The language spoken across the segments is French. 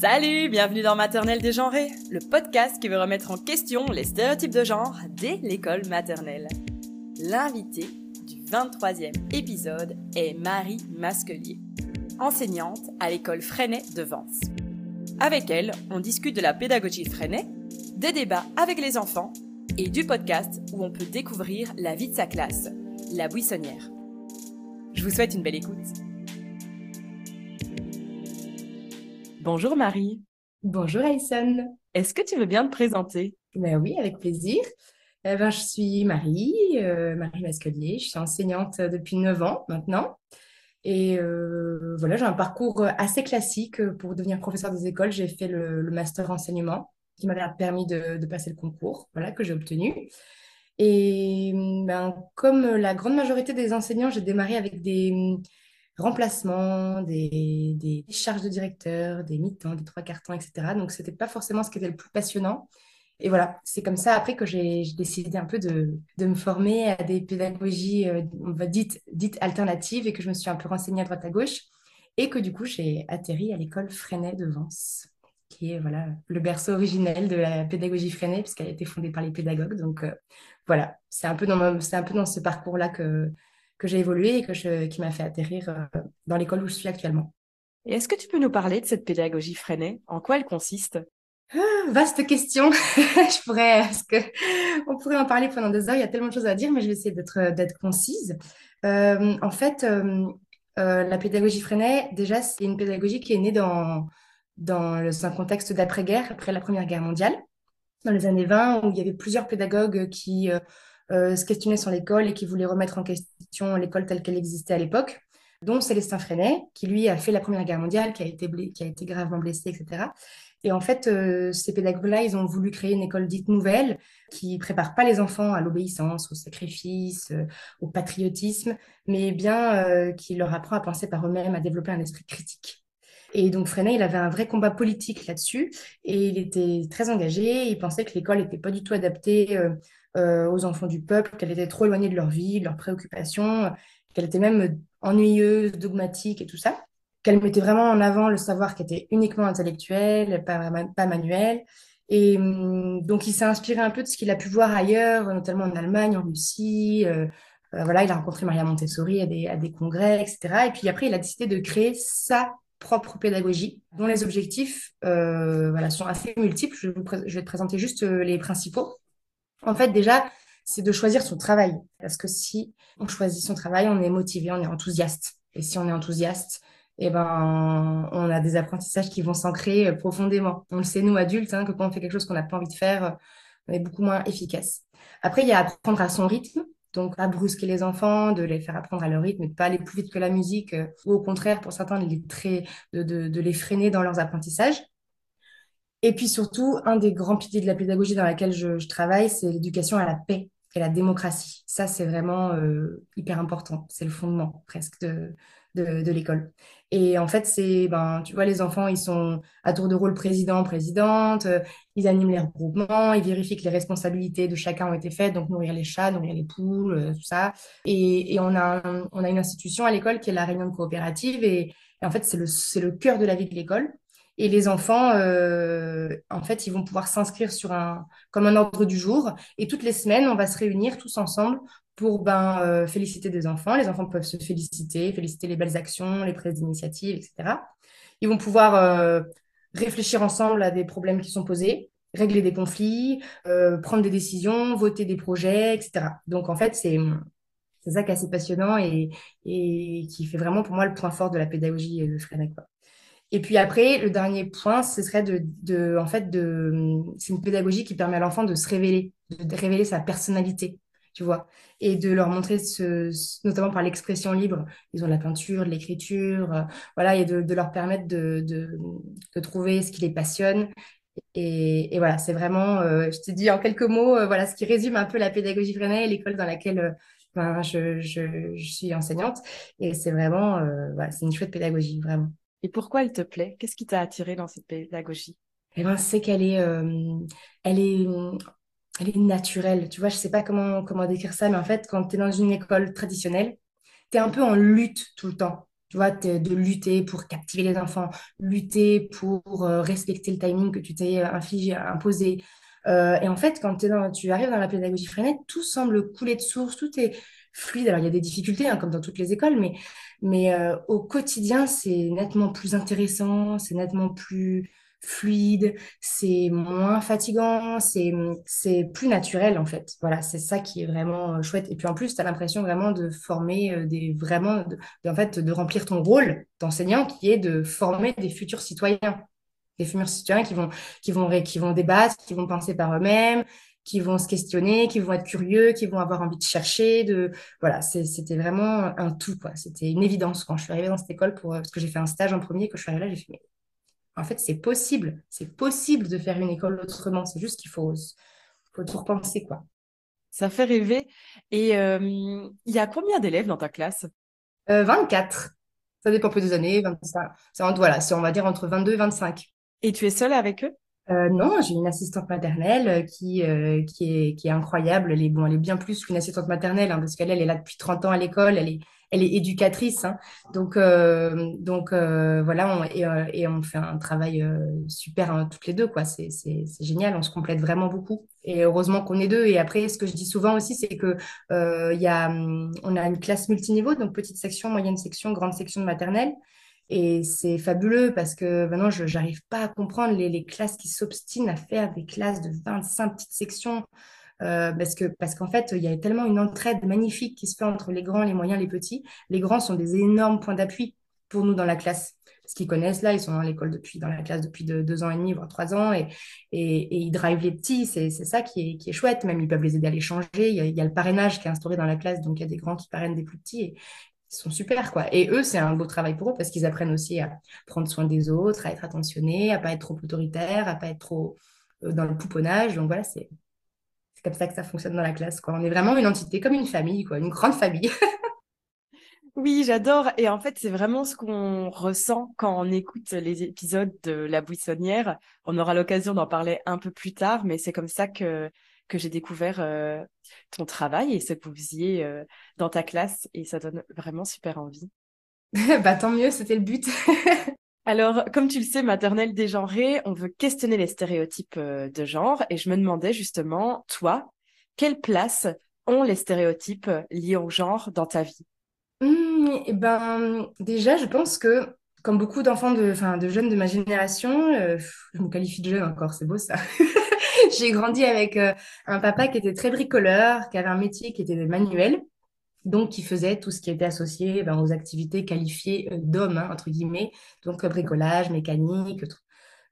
Salut, bienvenue dans Maternelle dégenrée, le podcast qui veut remettre en question les stéréotypes de genre dès l'école maternelle. L'invité du 23e épisode est Marie Masquelier, enseignante à l'école Freinet de Vence. Avec elle, on discute de la pédagogie Freinet, des débats avec les enfants et du podcast où on peut découvrir la vie de sa classe, la buissonnière. Je vous souhaite une belle écoute. Bonjour Marie. Bonjour Alison. Est-ce que tu veux bien te présenter? Ben Oui, avec plaisir. Eh ben, je suis Marie, euh, Marie Masquelier. Je suis enseignante depuis 9 ans maintenant. Et euh, voilà, j'ai un parcours assez classique pour devenir professeur des écoles. J'ai fait le, master enseignement qui m'avait permis de, passer le concours, voilà, que j'ai obtenu. Et ben, comme la grande majorité des enseignants, j'ai démarré avec des remplacements, des, des charges de directeur, des mi-temps, des trois quarts temps, etc. Donc, ce n'était pas forcément ce qui était le plus passionnant. Et voilà, c'est comme ça après que j'ai décidé un peu de, de, me former à des pédagogies euh, dites, dites alternatives et que je me suis un peu renseignée à droite à gauche et que du coup j'ai atterri à l'école Freinet de Vence, qui est voilà, le berceau originel de la pédagogie Freinet puisqu'elle a été fondée par les pédagogues. Donc euh, voilà, c'est un, un peu dans ce parcours-là que, que j'ai évolué et que je, qui m'a fait atterrir euh, dans l'école où je suis actuellement. Et est-ce que tu peux nous parler de cette pédagogie Freinet En quoi elle consiste? Ah, vaste question. je pourrais, parce que on pourrait en parler pendant des heures. Il y a tellement de choses à dire, mais je vais essayer d'être d'être concise. Euh, en fait, euh, euh, la pédagogie Freinet, déjà, c'est une pédagogie qui est née dans dans le, un contexte d'après-guerre, après la Première Guerre mondiale, dans les années 20, où il y avait plusieurs pédagogues qui se questionnaient sur l'école et qui voulaient remettre en question l'école telle qu'elle existait à l'époque dont Célestin Freinet, qui lui a fait la Première Guerre mondiale, qui a été, qui a été gravement blessé, etc. Et en fait, euh, ces pédagogues-là, ils ont voulu créer une école dite nouvelle qui prépare pas les enfants à l'obéissance, au sacrifice, euh, au patriotisme, mais bien euh, qui leur apprend à penser par eux-mêmes, à développer un esprit critique. Et donc Freinet, il avait un vrai combat politique là-dessus et il était très engagé. Il pensait que l'école n'était pas du tout adaptée aux enfants du peuple, qu'elle était trop éloignée de leur vie, de leurs préoccupations, qu'elle était même ennuyeuse, dogmatique et tout ça qu'elle mettait vraiment en avant le savoir qui était uniquement intellectuel, pas, manuel. Et hum, donc, il s'est inspiré un peu de ce qu'il a pu voir ailleurs, notamment en Allemagne, en Russie. Euh, euh, voilà, il a rencontré Maria Montessori à des, congrès, etc. Et puis après, il a décidé de créer sa propre pédagogie, dont les objectifs euh, sont assez multiples. Je, je, vais te présenter juste les principaux. En fait, déjà, c'est de choisir son travail. Parce que si on choisit son travail, on est motivé, on est enthousiaste. Et si on est enthousiaste, eh ben, on a des apprentissages qui vont s'ancrer euh, profondément. On le sait, nous, adultes, hein, que quand on fait quelque chose qu'on n'a pas envie de faire, on est beaucoup moins efficace. Après, il y a apprendre à son rythme. Donc, pas brusquer les enfants, de les faire apprendre à leur rythme de pas aller plus vite que la musique, euh, ou au contraire, pour certains, de, les freiner dans leurs apprentissages. Et puis surtout, un des grands piliers de la pédagogie dans laquelle je, travaille, c'est l'éducation à la paix et la démocratie. Ça, c'est vraiment hyper important. C'est le fondement presque de, de, l'école. Et en fait, c'est, ben, tu vois, les enfants, ils sont à tour de rôle président, présidente, euh, ils animent les regroupements, ils vérifient que les responsabilités de chacun ont été faites, donc nourrir les chats, nourrir les poules, euh, tout ça. Et, et on, a on a une institution à l'école qui est la réunion de coopérative, et, en fait, c'est le, c'est le cœur de la vie de l'école. Et les enfants, euh, en fait, ils vont pouvoir s'inscrire sur un, comme un ordre du jour. Et toutes les semaines, on va se réunir tous ensemble pour ben, euh, féliciter des enfants. Les enfants peuvent se féliciter, féliciter les belles actions, les prises d'initiative, etc. Ils vont pouvoir euh, réfléchir ensemble à des problèmes qui sont posés, régler des conflits, prendre des décisions, voter des projets, etc. Donc, en fait, c'est ça qui est assez passionnant et, et, qui fait vraiment pour moi le point fort de la pédagogie de Freinet. Et puis après, le dernier point, ce serait de, de en fait, de, c'est une pédagogie qui permet à l'enfant de se révéler, de révéler sa personnalité tu vois, et de leur montrer, ce, notamment par l'expression libre, ils ont la peinture, l'écriture, euh, voilà, et de, leur permettre de, de, trouver ce qui les passionne. Et, et voilà, c'est vraiment, euh, je te dis en quelques mots, euh, voilà ce qui résume un peu la pédagogie Freinet et l'école dans laquelle ben, je, je, je, suis enseignante. Et c'est vraiment, voilà, c'est une chouette pédagogie, vraiment. Et pourquoi elle te plaît? Qu'est-ce qui t'a attiré dans cette pédagogie? Eh ben, c'est qu'elle est, elle est, elle est naturelle. Tu vois, je sais pas comment, comment décrire ça, mais en fait, quand tu es dans une école traditionnelle, tu es un peu en lutte tout le temps. tu vois, de lutter pour captiver les enfants, lutter pour euh, respecter le timing que tu t'es infligé, imposé. Euh, et en fait, quand dans, tu arrives dans la pédagogie freinée, tout semble couler de source, tout est fluide. Alors, il y a des difficultés, hein, comme dans toutes les écoles, mais, mais euh, au quotidien, c'est nettement plus intéressant, c'est nettement plus fluide, c'est moins fatigant, c'est plus naturel en fait. Voilà, c'est ça qui est vraiment euh, chouette. Et puis en plus, tu as l'impression vraiment de former euh, des vraiment de, en fait de remplir ton rôle d'enseignant qui est de former des futurs citoyens. Des futurs citoyens qui vont qui vont qui vont débattre, qui vont penser par eux-mêmes, qui vont se questionner, qui vont être curieux, qui vont avoir envie de chercher, de voilà, c'était vraiment un tout quoi. C'était une évidence quand je suis arrivée dans cette école pour parce que j'ai fait un stage en premier, que je suis arrivée là, j'ai fait en fait, c'est possible. C'est possible de faire une école autrement. C'est juste qu'il faut, faut tout repenser, quoi. Ça fait rêver. Et euh, il y a combien d'élèves dans ta classe? 24. Euh, Ça dépend peu des années. 25. Voilà, on va dire entre 22 et 25. Et tu es seule avec eux? Euh, non, j'ai une assistante maternelle qui, qui, est, qui est incroyable. Elle est, bon, elle est bien plus qu'une assistante maternelle, hein, parce qu'elle elle est là depuis 30 ans à l'école. Elle est, elle est éducatrice. Hein. Donc, euh, donc euh, voilà, on, et, euh, et, on fait un travail super hein, toutes les deux. quoi. C'est génial, on se complète vraiment beaucoup. Et heureusement qu'on est deux. Et après, ce que je dis souvent aussi, c'est que y a, on a une classe multiniveau, donc petite section, moyenne section, grande section de maternelle. Et c'est fabuleux parce que maintenant, je n'arrive pas à comprendre les, classes qui s'obstinent à faire des classes de 25 petites sections. Euh, parce que parce qu'en fait, il y a tellement une entraide magnifique qui se fait entre les grands, les moyens, les petits. Les grands sont des énormes points d'appui pour nous dans la classe. Parce qu'ils connaissent là, ils sont dans l'école depuis, la classe depuis deux ans et demi, voire trois ans, et, ils drivent les petits. C'est ça qui est, chouette. Même ils peuvent les aider à les changer. Il y, a, le parrainage qui est instauré dans la classe, donc il y a des grands qui parrainent des plus petits. Sont super, quoi. Et eux, c'est un beau travail pour eux parce qu'ils apprennent aussi à prendre soin des autres, à être attentionnés, à pas être trop autoritaires, à pas être trop euh, dans le pouponnage. Donc voilà, c'est c'est comme ça que ça fonctionne dans la classe. Quoi. On est vraiment une entité, comme une famille, quoi, une grande famille. oui, j'adore. Et en fait, c'est vraiment ce qu'on ressent quand on écoute les épisodes de La Buissonnière. On aura l'occasion d'en parler un peu plus tard, mais c'est comme ça que, que j'ai découvert euh, ton travail et ce que vous faisiez euh, dans ta classe. Et ça donne vraiment super envie. bah, tant mieux, c'était le but. Alors, comme tu le sais, maternelle dégenrée, on veut questionner les stéréotypes euh, de genre et je me demandais justement, toi, quelle place ont les stéréotypes liés au genre dans ta vie? Mmh, eh ben, déjà, je pense que comme beaucoup d'enfants de, de jeunes de ma génération, euh, je me qualifie de jeune encore, c'est beau ça. J'ai grandi avec euh, un papa qui était très bricoleur, qui avait un métier qui était manuel donc qui faisait tout ce qui était associé ben, aux activités qualifiées euh, d'hommes, hein, entre guillemets, donc euh, bricolage, mécanique,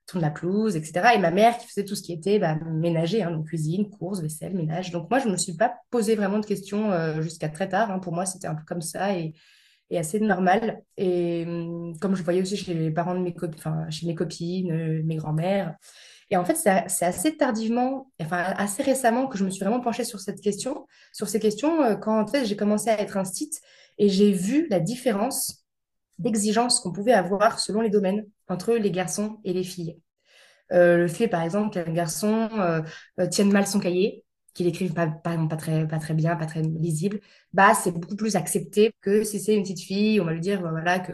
tourne la pelouse, etc. Et ma mère qui faisait tout ce qui était ben, ménager, hein, donc cuisine, course, vaisselle, ménage. Donc moi, je ne me suis pas posé vraiment de questions euh, jusqu'à très tard. Hein. Pour moi, c'était un peu comme ça et, assez normal. Et hum, comme je voyais aussi chez les parents de mes copines, chez mes copines, mes grands-mères, et en fait, c'est assez tardivement, enfin assez récemment que je me suis vraiment penchée sur cette question, sur ces questions, euh, quand en fait j'ai commencé à être un site et j'ai vu la différence d'exigence qu'on pouvait avoir selon les domaines entre les garçons et les filles. Euh, le fait, par exemple, qu'un garçon euh, tienne mal son cahier, qu'il écrive pas, pas, très, pas très bien, pas très lisible, bah, c'est beaucoup plus accepté que si c'est une petite fille, on va lui dire voilà, que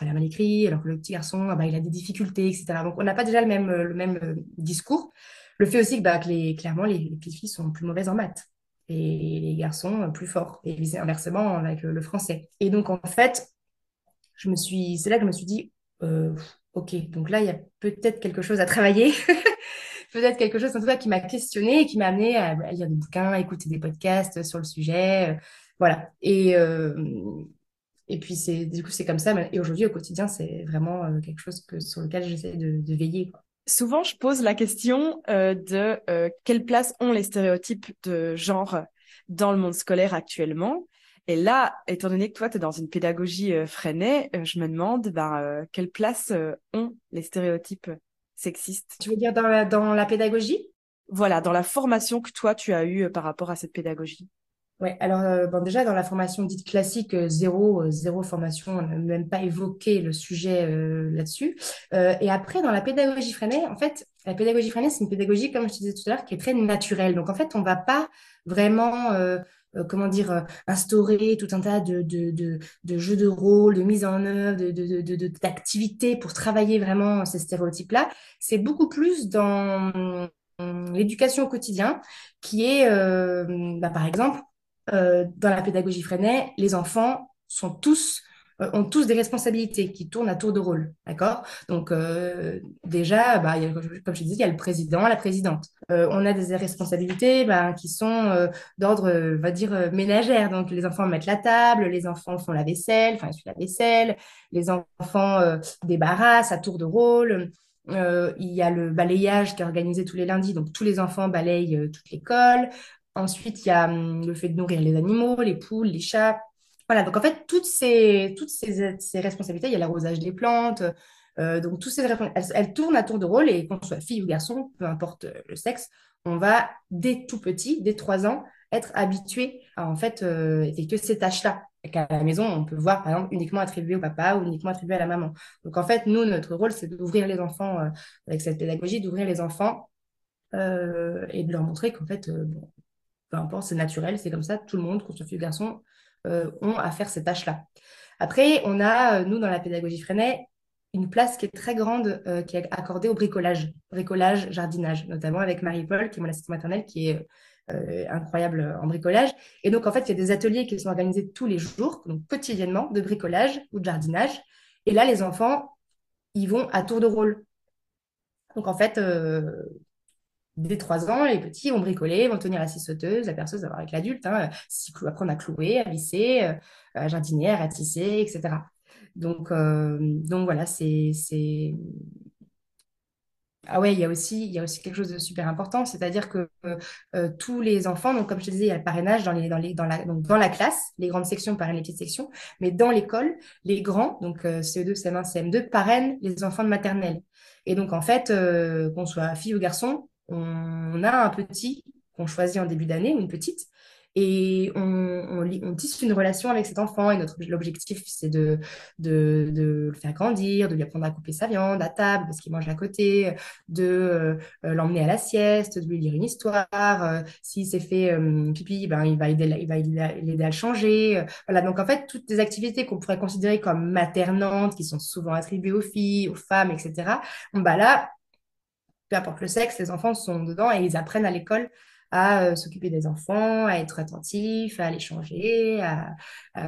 elle a mal écrit, alors que le petit garçon, ah bah, il a des difficultés, etc. Donc, on n'a pas déjà le même, euh, discours. Le fait aussi que, bah, clairement, les, petites filles sont plus mauvaises en maths et les garçons euh, plus forts, et inversement avec le, français. Et donc, en fait, c'est là que je me suis dit, euh, ok, donc là, il y a peut-être quelque chose à travailler. peut-être quelque chose en tout cas qui m'a questionné et qui m'a amené à, lire des bouquins, à écouter des podcasts sur le sujet. voilà. Et, et puis, c'est, du coup, c'est comme ça. Et aujourd'hui, au quotidien, c'est vraiment euh, quelque chose que, sur lequel j'essaie de, veiller. Souvent, je pose la question euh, de euh, quelle place ont les stéréotypes de genre dans le monde scolaire actuellement? Et là, étant donné que toi, tu es dans une pédagogie freinée, je me demande ben, quelle place ont les stéréotypes sexistes? Tu veux dire dans la, dans la pédagogie? Voilà, dans la formation que toi, tu as eue par rapport à cette pédagogie. Ouais, alors euh, bon, déjà dans la formation dite classique, euh, zéro, euh, zéro formation, on n'a même pas évoqué le sujet là-dessus. et après, dans la pédagogie freinée, en fait, la pédagogie freinée, c'est une pédagogie, comme je te disais tout à l'heure, qui est très naturelle. Donc en fait, on va pas vraiment euh, comment dire, euh, instaurer tout un tas de, de, de, de jeux de rôle, de mise en œuvre, d'activités pour travailler vraiment ces stéréotypes-là. C'est beaucoup plus dans l'éducation au quotidien qui est, bah, par exemple, dans la pédagogie Freinet, les enfants euh, ont tous des responsabilités qui tournent à tour de rôle, d'accord? Donc euh, déjà, bah, comme je disais, il y a le président, la présidente. Euh, on a des responsabilités bah, qui sont d'ordre, on va dire, ménagère. Donc les enfants mettent la table, les enfants font la vaisselle, enfin ils la vaisselle, les enfants débarrassent à tour de rôle. il y a le balayage qui est organisé tous les lundis, donc tous les enfants balayent toute l'école. Ensuite, il y a hum, le fait de nourrir les animaux, les poules, les chats, voilà, donc en fait, toutes ces, toutes ces, responsabilités, il y a l'arrosage des plantes, euh, donc toutes ces elles, elles, tournent à tour de rôle et qu'on soit fille ou garçon, peu importe le sexe, on va dès tout petit, dès trois ans, être habitué à en fait euh, effectuer ces tâches-là. Qu'à la maison, on peut voir par exemple uniquement attribué au papa ou uniquement attribué à la maman. Donc en fait, nous, notre rôle, c'est d'ouvrir les enfants euh, avec cette pédagogie, d'ouvrir les enfants et de leur montrer qu'en fait, bon, peu importe, c'est naturel, c'est comme ça, tout le monde, qu'on soit fille ou garçon, euh, ont à faire ces tâches-là. Après, on a, euh, nous, dans la pédagogie Freinet, une place qui est très grande, euh, qui est accordée au bricolage, bricolage, jardinage, notamment avec Marie-Paul, qui est mon assistante maternelle, qui est incroyable en bricolage. Et donc, en fait, il y a des ateliers qui sont organisés tous les jours, donc quotidiennement, de bricolage ou de jardinage. Et là, les enfants, ils vont à tour de rôle. Donc, en fait, dès 3 ans, les petits vont bricoler, vont tenir la scie sauteuse, la perceuse avec l'adulte, hein, apprendre à clouer, à visser, euh, à jardiner, à ratisser, etc. Donc, euh, donc voilà, c'est. Ah ouais, il y a aussi, il y a aussi quelque chose de super important, c'est-à-dire que euh, tous les enfants, donc comme je te disais, il y a le parrainage dans, les, les, la classe, les grandes sections parrainent les petites sections, mais dans l'école, les grands, donc CE2, CM1, CM2, parrainent les enfants de maternelle. Et donc en fait, qu'on soit fille ou garçon, on a un petit qu'on choisit en début d'année une petite et on, tisse une relation avec cet enfant. Et notre l'objectif, c'est de, de, le faire grandir, de lui apprendre à couper sa viande à table parce qu'il mange à côté, de euh, l'emmener à la sieste, de lui lire une histoire. Euh, s'il s'est fait euh, pipi, ben, il va aider, il va l'aider à le changer. voilà, donc en fait, toutes les activités qu'on pourrait considérer comme maternantes, qui sont souvent attribuées aux filles, aux femmes, etc., bah là, peu importe le sexe, les enfants sont dedans et ils apprennent à l'école à euh, s'occuper des enfants, à être attentifs, à les changer, à,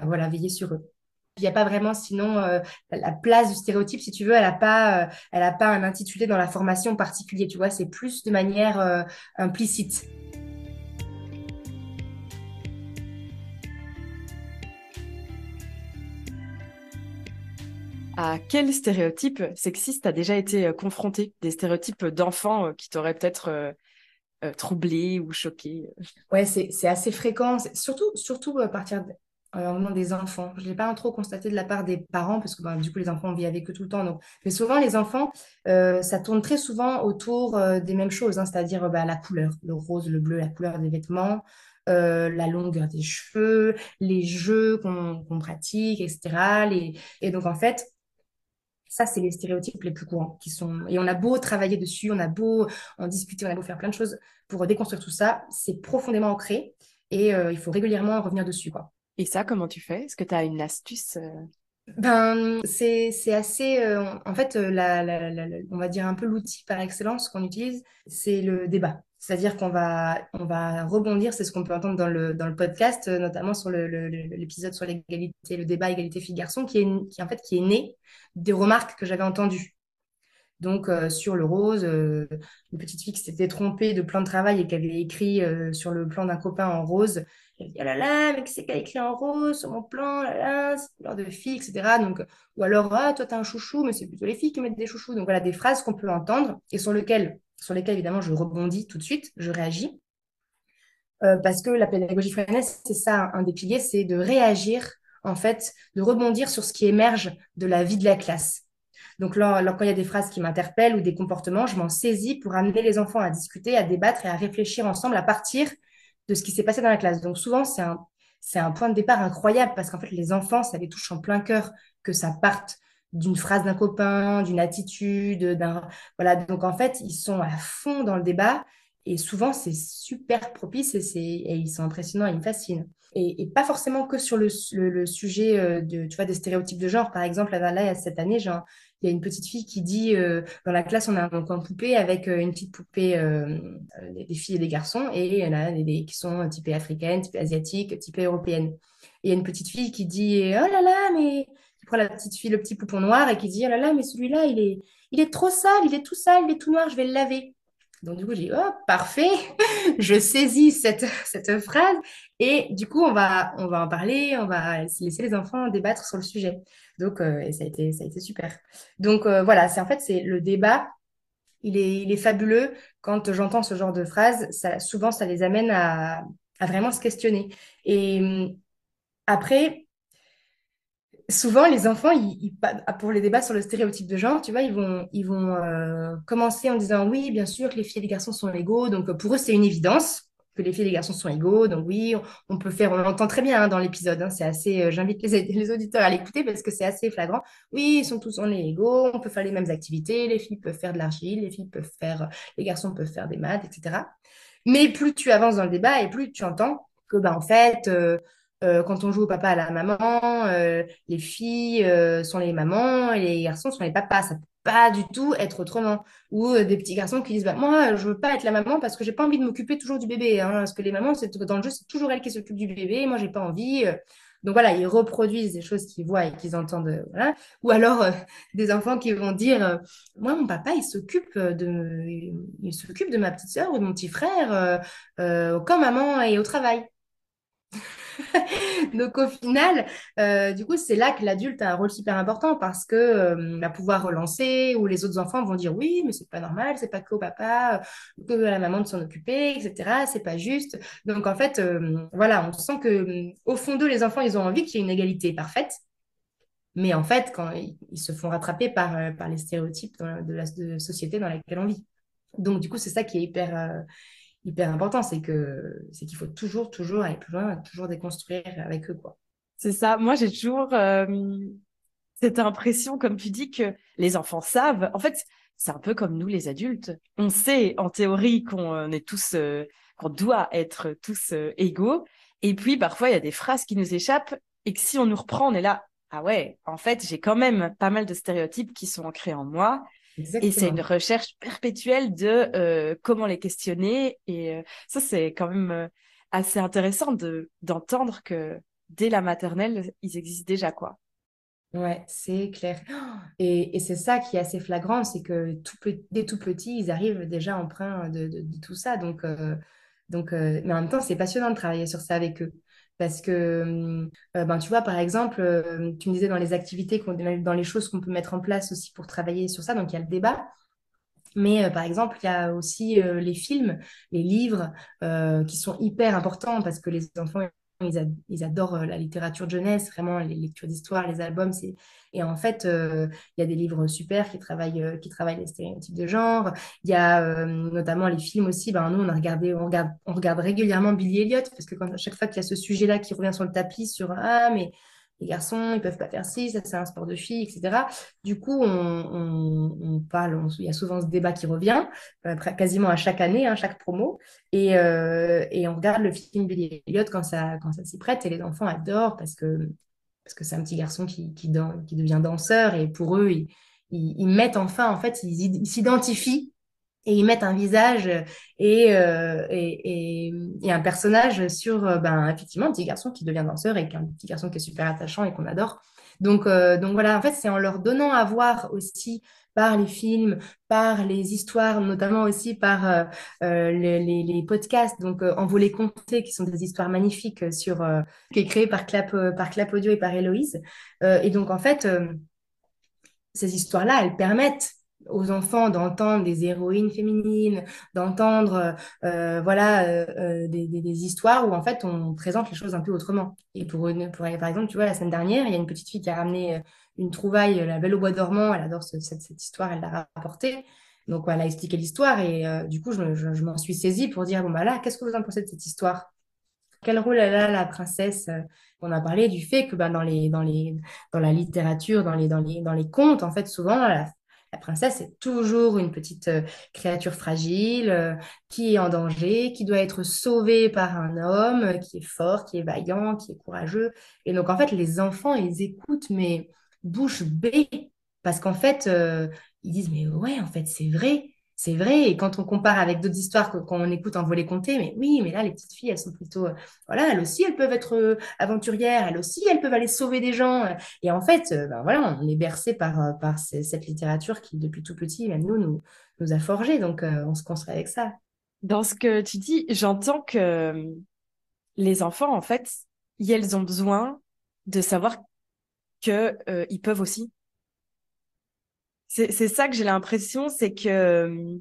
voilà, veiller sur eux. Il n'y a pas vraiment, sinon, euh, la place du stéréotype, si tu veux, elle n'a pas, euh, elle a pas un intitulé dans la formation particulier, tu vois, c'est plus de manière implicite. À quel stéréotype sexiste a déjà été euh, confronté? Des stéréotypes d'enfants euh, qui t'auraient peut-être euh, troublé ou choqué? Ouais, c'est assez fréquent, surtout, surtout à partir des enfants. Je ne l'ai pas trop constaté de la part des parents, parce que ben, du coup, les enfants, on vit avec eux tout le temps. Donc... Mais souvent, les enfants, ça tourne très souvent autour des mêmes choses, hein, c'est-à-dire bah, la couleur, le rose, le bleu, la couleur des vêtements, la longueur des cheveux, les jeux qu'on pratique, etc. Et donc, en fait, ça, c'est les stéréotypes les plus courants qui sont. Et on a beau travailler dessus, on a beau en discuter, on a beau faire plein de choses pour déconstruire tout ça, c'est profondément ancré et euh, il faut régulièrement revenir dessus, quoi. Et ça, comment tu fais? Est-ce que tu as une astuce euh? Ben, c'est assez. Euh, en fait, la, on va dire un peu l'outil par excellence qu'on utilise, c'est le débat. C'est-à-dire qu'on va, on va rebondir, c'est ce qu'on peut entendre dans le, dans le podcast, notamment sur l'épisode sur l'égalité, le débat égalité filles-garçons, qui, est, qui, en fait, qui est né des remarques que j'avais entendues. Donc, euh, sur le rose, euh, une petite fille qui s'était trompée de plan de travail et qui avait écrit euh, sur le plan d'un copain en rose. Elle dit, oh là là, mais qui c'est qui a écrit en rose sur mon plan, là là, c'est couleur de fille, etc. Donc, ou alors, ah, toi, t'as un chouchou, mais c'est plutôt les filles qui mettent des chouchous. Donc, voilà, des phrases qu'on peut entendre et sur lesquelles sur lesquels évidemment je rebondis tout de suite, je réagis. Euh, parce que la pédagogie freinaise, c'est ça, un des piliers, c'est de réagir, en fait, de rebondir sur ce qui émerge de la vie de la classe. Donc, là, quand il y a des phrases qui m'interpellent ou des comportements, je m'en saisis pour amener les enfants à discuter, à débattre et à réfléchir ensemble à partir de ce qui s'est passé dans la classe. Donc, souvent, c'est un, c'est un point de départ incroyable parce qu'en fait, les enfants, ça les touche en plein cœur que ça parte d'une phrase d'un copain, d'une attitude, d'un voilà. Donc en fait, ils sont à fond dans le débat et souvent, c'est super propice et, et ils sont impressionnants, ils me fascinent. Et, pas forcément que sur le, le, sujet euh, de, tu vois, des stéréotypes de genre. Par exemple, là, cette année, genre, il y a une petite fille qui dit euh, dans la classe, on a un coin poupée avec euh, une petite poupée des, filles et des garçons, et il y en a des, qui sont typées africaines, typées asiatiques, typées européennes. Et il y a une petite fille qui dit Oh là là, mais la petite fille, le petit poupon noir, et qui dit Oh là là, mais celui-là, il est, il est trop sale, il est tout sale, il est tout noir, je vais le laver. Donc, du coup, j'ai oh, parfait, je saisis cette, cette phrase. Et du coup, on va, on va en parler, on va laisser les enfants débattre sur le sujet. Donc, euh, ça a été, ça a été super. Donc, euh, voilà, c'est en fait, c'est le débat, il est, il est fabuleux. Quand j'entends ce genre de phrase, ça, souvent, ça les amène à, à vraiment se questionner. Et hum, après, souvent, les enfants, ils, pour les débats sur le stéréotype de genre, tu vois, ils vont, euh, commencer en disant oui, bien sûr que les filles et les garçons sont égaux. Donc, pour eux, c'est une évidence que les filles et les garçons sont égaux. Donc, oui, on, peut faire, on l'entend très bien hein, dans l'épisode. Hein, c'est assez, euh, j'invite les, auditeurs à l'écouter parce que c'est assez flagrant. Oui, ils sont tous, on est égaux, on peut faire les mêmes activités. Les filles peuvent faire de l'argile, les filles peuvent faire, les garçons peuvent faire des maths, etc. Mais plus tu avances dans le débat et plus tu entends que, bah, en fait, euh, euh, quand on joue au papa à la maman, euh, les filles euh, sont les mamans et les garçons sont les papas. Ça peut pas du tout être autrement. Ou des petits garçons qui disent bah, Moi, je veux pas être la maman parce que j'ai pas envie de m'occuper toujours du bébé. Hein, parce que les mamans, dans le jeu, c'est toujours elles qui s'occupent du bébé. Moi, j'ai pas envie. Donc voilà, ils reproduisent des choses qu'ils voient et qu'ils entendent. Voilà. Ou alors des enfants qui vont dire Moi, mon papa, il s'occupe de, il s'occupe de ma petite soeur ou de mon petit frère quand maman est au travail. Donc au final, euh, du coup, c'est là que l'adulte a un rôle super important parce que euh, va pouvoir relancer ou les autres enfants vont dire oui, mais c'est pas normal, c'est pas que au papa, que à la maman de s'en occuper, etc. C'est pas juste. Donc en fait, euh, voilà, on sent que au fond d'eux, les enfants, ils ont envie qu'il y ait une égalité parfaite. Mais en fait, quand ils, se font rattraper par, par les stéréotypes de la société dans laquelle on vit. Donc, du coup, c'est ça qui est hyper, hyper important, c'est que c'est qu'il faut toujours, toujours aller plus loin, toujours déconstruire avec eux, quoi. C'est ça. Moi, j'ai toujours euh, cette impression, comme tu dis, que les enfants savent. En fait, c'est un peu comme nous, les adultes. On sait, en théorie, qu'on est tous, euh, qu'on doit être tous euh, égaux. Et puis, parfois, il y a des phrases qui nous échappent et que si on nous reprend, on est là. Ah ouais, en fait, j'ai quand même pas mal de stéréotypes qui sont ancrés en moi et c'est une recherche perpétuelle de euh, comment les questionner. Et euh, ça, c'est quand même euh, assez intéressant de d'entendre que dès la maternelle, ils existent déjà, quoi. Ouais, c'est clair. Et, et c'est ça qui est assez flagrant, c'est que tout, dès tout petit, ils arrivent déjà empreints de, de, de tout ça. Donc, donc mais en même temps, c'est passionnant de travailler sur ça avec eux. Parce que, euh, ben, tu vois, par exemple, euh, tu me disais dans les activités, dans les choses qu'on peut mettre en place aussi pour travailler sur ça, donc il y a le débat. Mais euh, par exemple, il y a aussi les films, les livres qui sont hyper importants parce que les enfants ils, adorent euh, la littérature de jeunesse, vraiment les lectures d'histoire, les albums. Et en fait, euh, il y a des livres super qui travaillent, euh, qui travaillent les stéréotypes de genre. Il y a notamment les films aussi. Ben, nous, on, a regardé, on, regarde, on regarde régulièrement Billy Elliot parce que quand, à chaque fois qu'il y a ce sujet-là qui revient sur le tapis sur Ah, mais les garçons, ils peuvent pas faire ça c'est un sport de filles, etc. Du coup, on, parle, il y a souvent ce débat qui revient, euh, quasiment à chaque année, hein, chaque promo, et, euh, et, on regarde le film Billy Elliot quand ça, quand ça s'y prête, et les enfants adorent parce que parce que c'est un petit garçon qui, qui, qui, devient danseur, et pour eux, ils, ils, mettent enfin, en fait, ils s'identifient et ils mettent un visage et, euh, et, et, un personnage sur euh, ben, effectivement un petit garçon qui devient danseur et un petit garçon qui est super attachant et qu'on adore. Donc, euh, donc voilà, en fait, c'est en leur donnant à voir aussi par les films, par les histoires, notamment aussi par les, les, podcasts, donc En les compter, qui sont des histoires magnifiques sur, qui est créé par Clap, par Clap Audio et par Héloïse. et donc, en fait, ces histoires-là, elles permettent aux enfants d'entendre des héroïnes féminines, d'entendre euh, voilà euh, euh, des, des, histoires où en fait on présente les choses un peu autrement. Et pour, une, pour par exemple, tu vois, la semaine dernière, il y a une petite fille qui a ramené une trouvaille, la Belle au bois dormant, elle adore cette, cette, histoire, elle l'a rapportée. Donc elle a expliqué l'histoire et du coup je, je, m'en suis saisie pour dire bon bah là, qu'est-ce que vous en pensez de cette histoire? Quel rôle elle a la princesse? On a parlé du fait que bah, dans, les, dans, les, dans la littérature, dans les, dans, les, dans les contes, en fait, souvent, La princesse c'est toujours une petite euh, créature fragile euh, qui est en danger, qui doit être sauvée par un homme euh, qui est fort, qui est vaillant, qui est courageux. Et donc, en fait, les enfants, ils écoutent, mais bouche bée, parce qu'en fait, ils disent, mais ouais, en fait, c'est vrai. C'est vrai, et quand on compare avec d'autres histoires qu'on écoute en voler conter, mais oui, mais là, les petites filles, elles sont plutôt, euh, voilà, elles aussi, elles peuvent être euh, aventurières, elles aussi, elles peuvent aller sauver des gens. euh. Et en fait, ben voilà, on est bercé par, par cette littérature qui, depuis tout petit, même nous, nous, nous a forgés, donc on se construit avec ça. Dans ce que tu dis, j'entends que les enfants, en fait, ils ont besoin de savoir que euh, ils peuvent aussi. C'est ça que j'ai l'impression, c'est que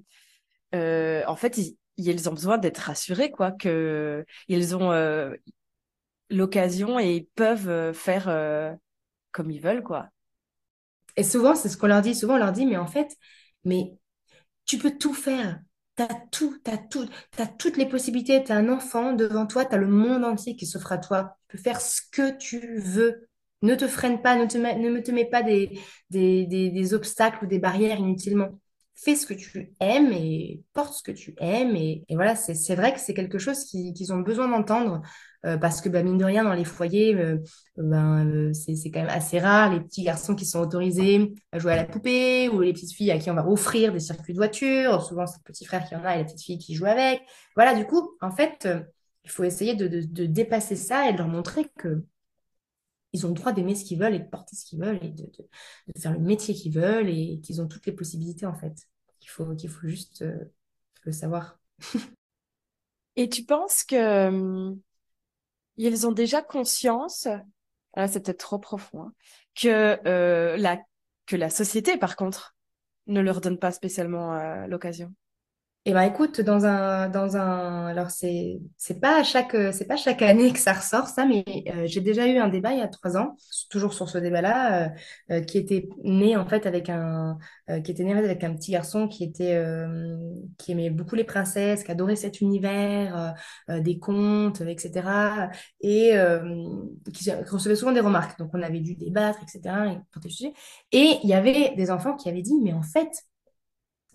euh, en fait, ils, ont besoin d'être rassurés, quoi, ont euh, l'occasion et ils peuvent euh, faire euh, comme ils veulent, quoi. Et souvent, c'est ce qu'on leur dit, souvent on leur dit, mais en fait, mais tu peux tout faire. Tu as tout, tu as tout, tu as toutes les possibilités. Tu as un enfant devant toi, tu as le monde entier qui s'offre à toi. Tu peux faire ce que tu veux. Ne te freine pas, ne te mets, ne te mets pas des, des, des, des obstacles ou des barrières inutilement. Fais ce que tu aimes et porte ce que tu aimes. Et, voilà, c'est, vrai que c'est quelque chose qui- qu'ils ont besoin d'entendre euh, parce que, bah, mine de rien, dans les foyers, euh, ben, euh, c'est, c'est quand même assez rare les petits garçons qui sont autorisés à jouer à la poupée ou les petites filles à qui on va offrir des circuits de voiture. Souvent, c'est le petit frère qui en a et la petite fille qui joue avec. Voilà, du coup, en fait, euh, il faut essayer de, de- de dépasser ça et de leur montrer que ils ont le droit d'aimer ce qu'ils veulent et de porter ce qu'ils veulent et de, faire le métier qu'ils veulent et qu'ils ont toutes les possibilités, en fait. Il faut, qu'il faut juste euh, le savoir. Et tu penses que euh, ils ont déjà conscience, là c'est peut-être trop profond, hein, que euh, la que la société, par contre, ne leur donne pas spécialement euh, l'occasion? Eh ben écoute, dans un, dans un, alors c'est, c'est pas à chaque, c'est pas chaque année que ça ressort ça, mais euh, j'ai déjà eu un débat il y a trois ans, toujours sur ce débat-là, euh, euh, qui était né en fait avec un, euh, qui était né avec un petit garçon qui était, euh, qui aimait beaucoup les princesses, qui adorait cet univers, euh, des contes, etc. Et qui, qui recevait souvent des remarques. Donc on avait dû débattre, etc. Et il y avait des enfants qui avaient dit, mais en fait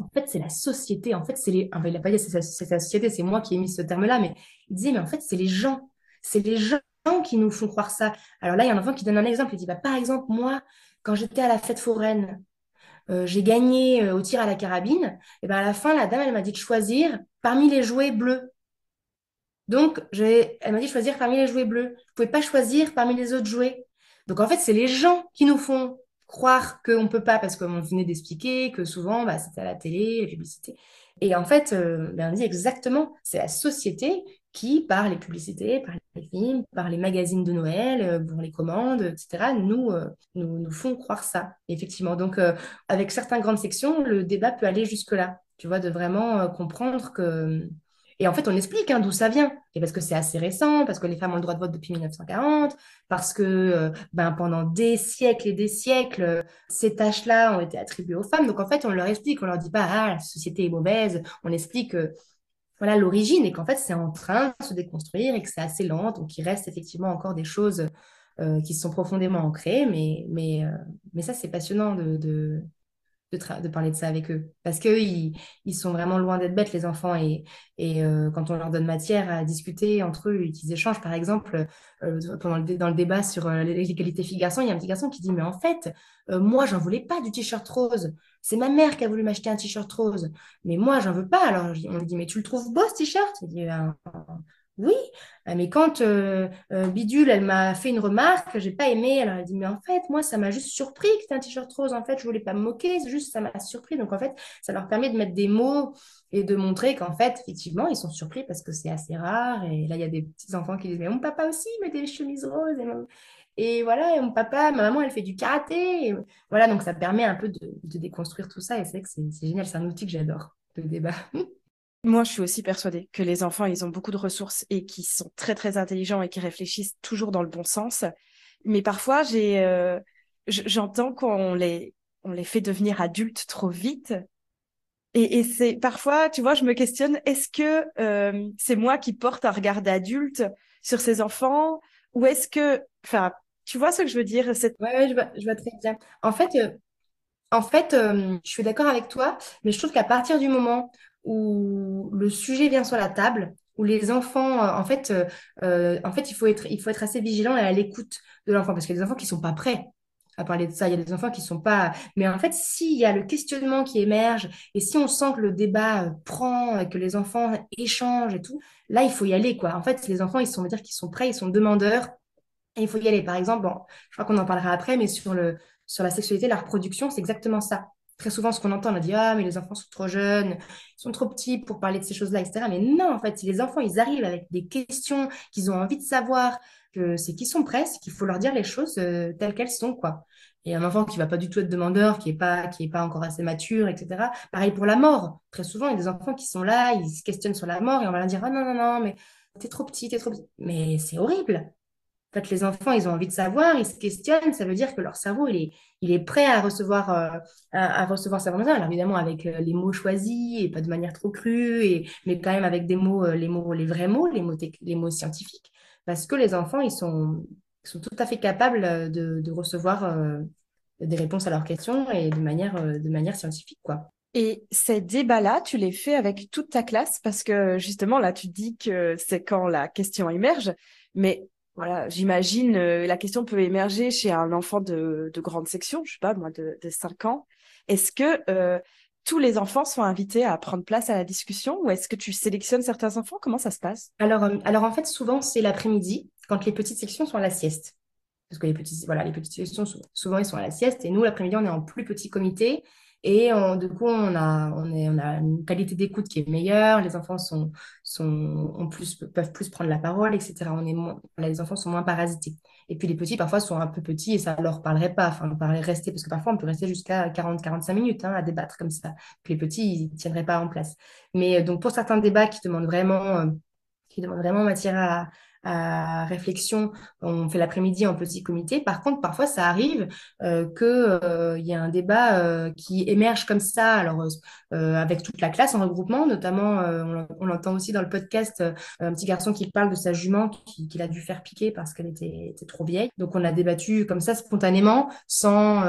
en fait, c'est la société. En fait, c'est les. Enfin, il n'a pas dit c'est c'est la société, c'est moi qui ai mis ce terme-là, mais il disait, mais en fait, c'est les gens. C'est les gens qui nous font croire ça. Alors là, il y a un enfant qui donne un exemple. Il dit, bah, par exemple, moi, quand j'étais à la fête foraine, euh, j'ai gagné euh, au tir à la carabine. Et ben à la fin, la dame, elle m'a dit de choisir parmi les jouets bleus. Donc, elle m'a dit de choisir parmi les jouets bleus. Je ne pouvais pas choisir parmi les autres jouets. Donc, en fait, c'est les gens qui nous font croire qu'on ne peut pas, parce qu'on venait d'expliquer que souvent, bah, c'était à la télé, la publicité. Et en fait, euh, ben, on dit exactement, c'est la société qui, par les publicités, par les films, par les magazines de Noël, euh, pour les commandes, etc., nous, euh, nous, nous font croire ça, effectivement. Donc, avec certaines grandes sections, le débat peut aller jusque-là, tu vois, de vraiment comprendre que et en fait, on explique hein, d'où ça vient. Et parce que c'est assez récent, parce que les femmes ont le droit de vote depuis 1940, parce que euh, ben, pendant des siècles et des siècles, ces tâches-là ont été attribuées aux femmes. Donc en fait, on leur explique, on leur dit pas, ah, la société est mauvaise, on explique euh, voilà l'origine et qu'en fait, c'est en train de se déconstruire et que c'est assez lent. Donc il reste effectivement encore des choses euh, qui sont profondément ancrées, mais, mais, mais ça, c'est passionnant de, de, de, parler de ça avec eux. Parce qu'eux, ils, ils sont vraiment loin d'être bêtes, les enfants. Et, euh, quand on leur donne matière à discuter entre eux qu'ils échangent, par exemple, euh, dans le débat sur euh, l'égalité filles-garçons, il y a un petit garçon qui dit, mais en fait, euh, moi, j'en voulais pas du t-shirt rose. C'est ma mère qui a voulu m'acheter un t-shirt rose. Mais moi, j'en veux pas. Alors, on lui dit, mais tu le trouves beau, ce t-shirt? Il dit, Ben, oui, Euh, mais quand euh, euh, Bidule, elle m'a fait une remarque que j'ai pas aimée, alors elle dit, mais en fait, moi, ça m'a juste surpris que c'était un t-shirt rose. En fait, je voulais pas me moquer, juste ça m'a surpris. Donc, en fait, ça leur permet de mettre des mots et de montrer qu'en fait, effectivement, ils sont surpris parce que c'est assez rare. Et là, il y a des petits enfants qui disent, mais mon papa aussi met des chemises roses. Et, voilà, et mon papa, ma maman, elle fait du karaté. Voilà, donc ça permet un peu de, déconstruire tout ça. Et c'est que c'est génial, c'est un outil que j'adore, le débat. Moi, je suis aussi persuadée que les enfants, ils ont beaucoup de ressources et qui sont très, très intelligents et qui réfléchissent toujours dans le bon sens. Mais parfois, j'ai, euh, j'entends qu'on les, on les fait devenir adultes trop vite. Et, c'est parfois, tu vois, je me questionne, est-ce que euh, c'est moi qui porte un regard d'adulte sur ces enfants ou est-ce que, enfin, tu vois ce que je veux dire, c'est Ouais, ouais, je vois très bien. En fait, euh, En fait, euh, je suis d'accord avec toi, mais je trouve qu'à partir du moment où le sujet vient sur la table, où les enfants, euh, en fait, euh, euh, en fait, il faut être, il faut être assez vigilant et à l'écoute de l'enfant, parce qu'il y a des enfants qui sont pas prêts à parler de ça. Il y a des enfants qui sont pas. Mais en fait, s'il y a le questionnement qui émerge et si on sent que le débat prend, que les enfants échangent et tout, là, il faut y aller, quoi. En fait, les enfants, ils sont, on va dire qu'ils sont prêts, ils sont demandeurs et il faut y aller. Par exemple, bon, je crois qu'on en parlera après, mais sur le, sur la sexualité, la reproduction, c'est exactement ça. Très souvent, ce qu'on entend, on a dit Ah, mais les enfants sont trop jeunes, ils sont trop petits pour parler de ces choses-là, etc. Mais non, en fait, si les enfants, ils arrivent avec des questions qu'ils ont envie de savoir, que c'est qu'ils sont prêts, qu'il faut leur dire les choses euh, telles qu'elles sont, quoi. Et un enfant qui va pas du tout être demandeur, qui est pas, qui est pas encore assez mature, etc. Pareil pour la mort. Très souvent, il y a des enfants qui sont là, ils se questionnent sur la mort et on va leur dire Ah non, non, non, mais t'es trop petit, t'es trop petit. Mais c'est horrible. En fait, les enfants, ils ont envie de savoir, ils se questionnent, ça veut dire que leur cerveau, il est, prêt à recevoir, euh, à, recevoir sa information. Alors évidemment, avec euh, les mots choisis et pas de manière trop crue, mais quand même avec des mots, euh, les mots, les vrais mots, les mots, scientifiques, parce que les enfants, ils sont, tout à fait capables de, de recevoir des réponses à leurs questions et de manière, de manière scientifique, quoi. Et ces débats-là, tu les fais avec toute ta classe? Parce que justement, là, tu dis que c'est quand la question émerge, mais voilà, j'imagine euh, la question peut émerger chez un enfant de, de grande section, je sais pas, moi, de, de 5 ans. Est-ce que euh, tous les enfants sont invités à prendre place à la discussion ou est-ce que tu sélectionnes certains enfants? Comment ça se passe? Alors, euh, alors, en fait, souvent, c'est l'après-midi, quand les petites sections sont à la sieste. Parce que les petites, voilà, les petites sections, souvent, ils sont à la sieste. Et nous, l'après-midi, on est en plus petit comité. Et du coup, on a, une qualité d'écoute qui est meilleure. Les enfants sont, peuvent plus prendre la parole, etc. Les enfants sont moins parasités. Et puis les petits, parfois, sont un peu petits et ça ne leur parlerait pas. Enfin, on parlerait rester, parce que parfois, on peut rester jusqu'à 40-45 minutes hein, à débattre comme ça. Puis les petits, ils ne tiendraient pas en place. Mais euh, donc, pour certains débats qui demandent vraiment, euh, qui demandent vraiment matière à, à réflexion, on fait l'après-midi en petit comité. Par contre, parfois, ça arrive euh, qu'il euh, y a un débat euh, qui émerge comme ça, alors euh, avec toute la classe en regroupement, notamment, on, on, l'entend aussi dans le podcast, un petit garçon qui parle de sa jument qu'il a dû faire piquer parce qu'elle était, était, trop vieille. Donc, on a débattu comme ça spontanément, sans,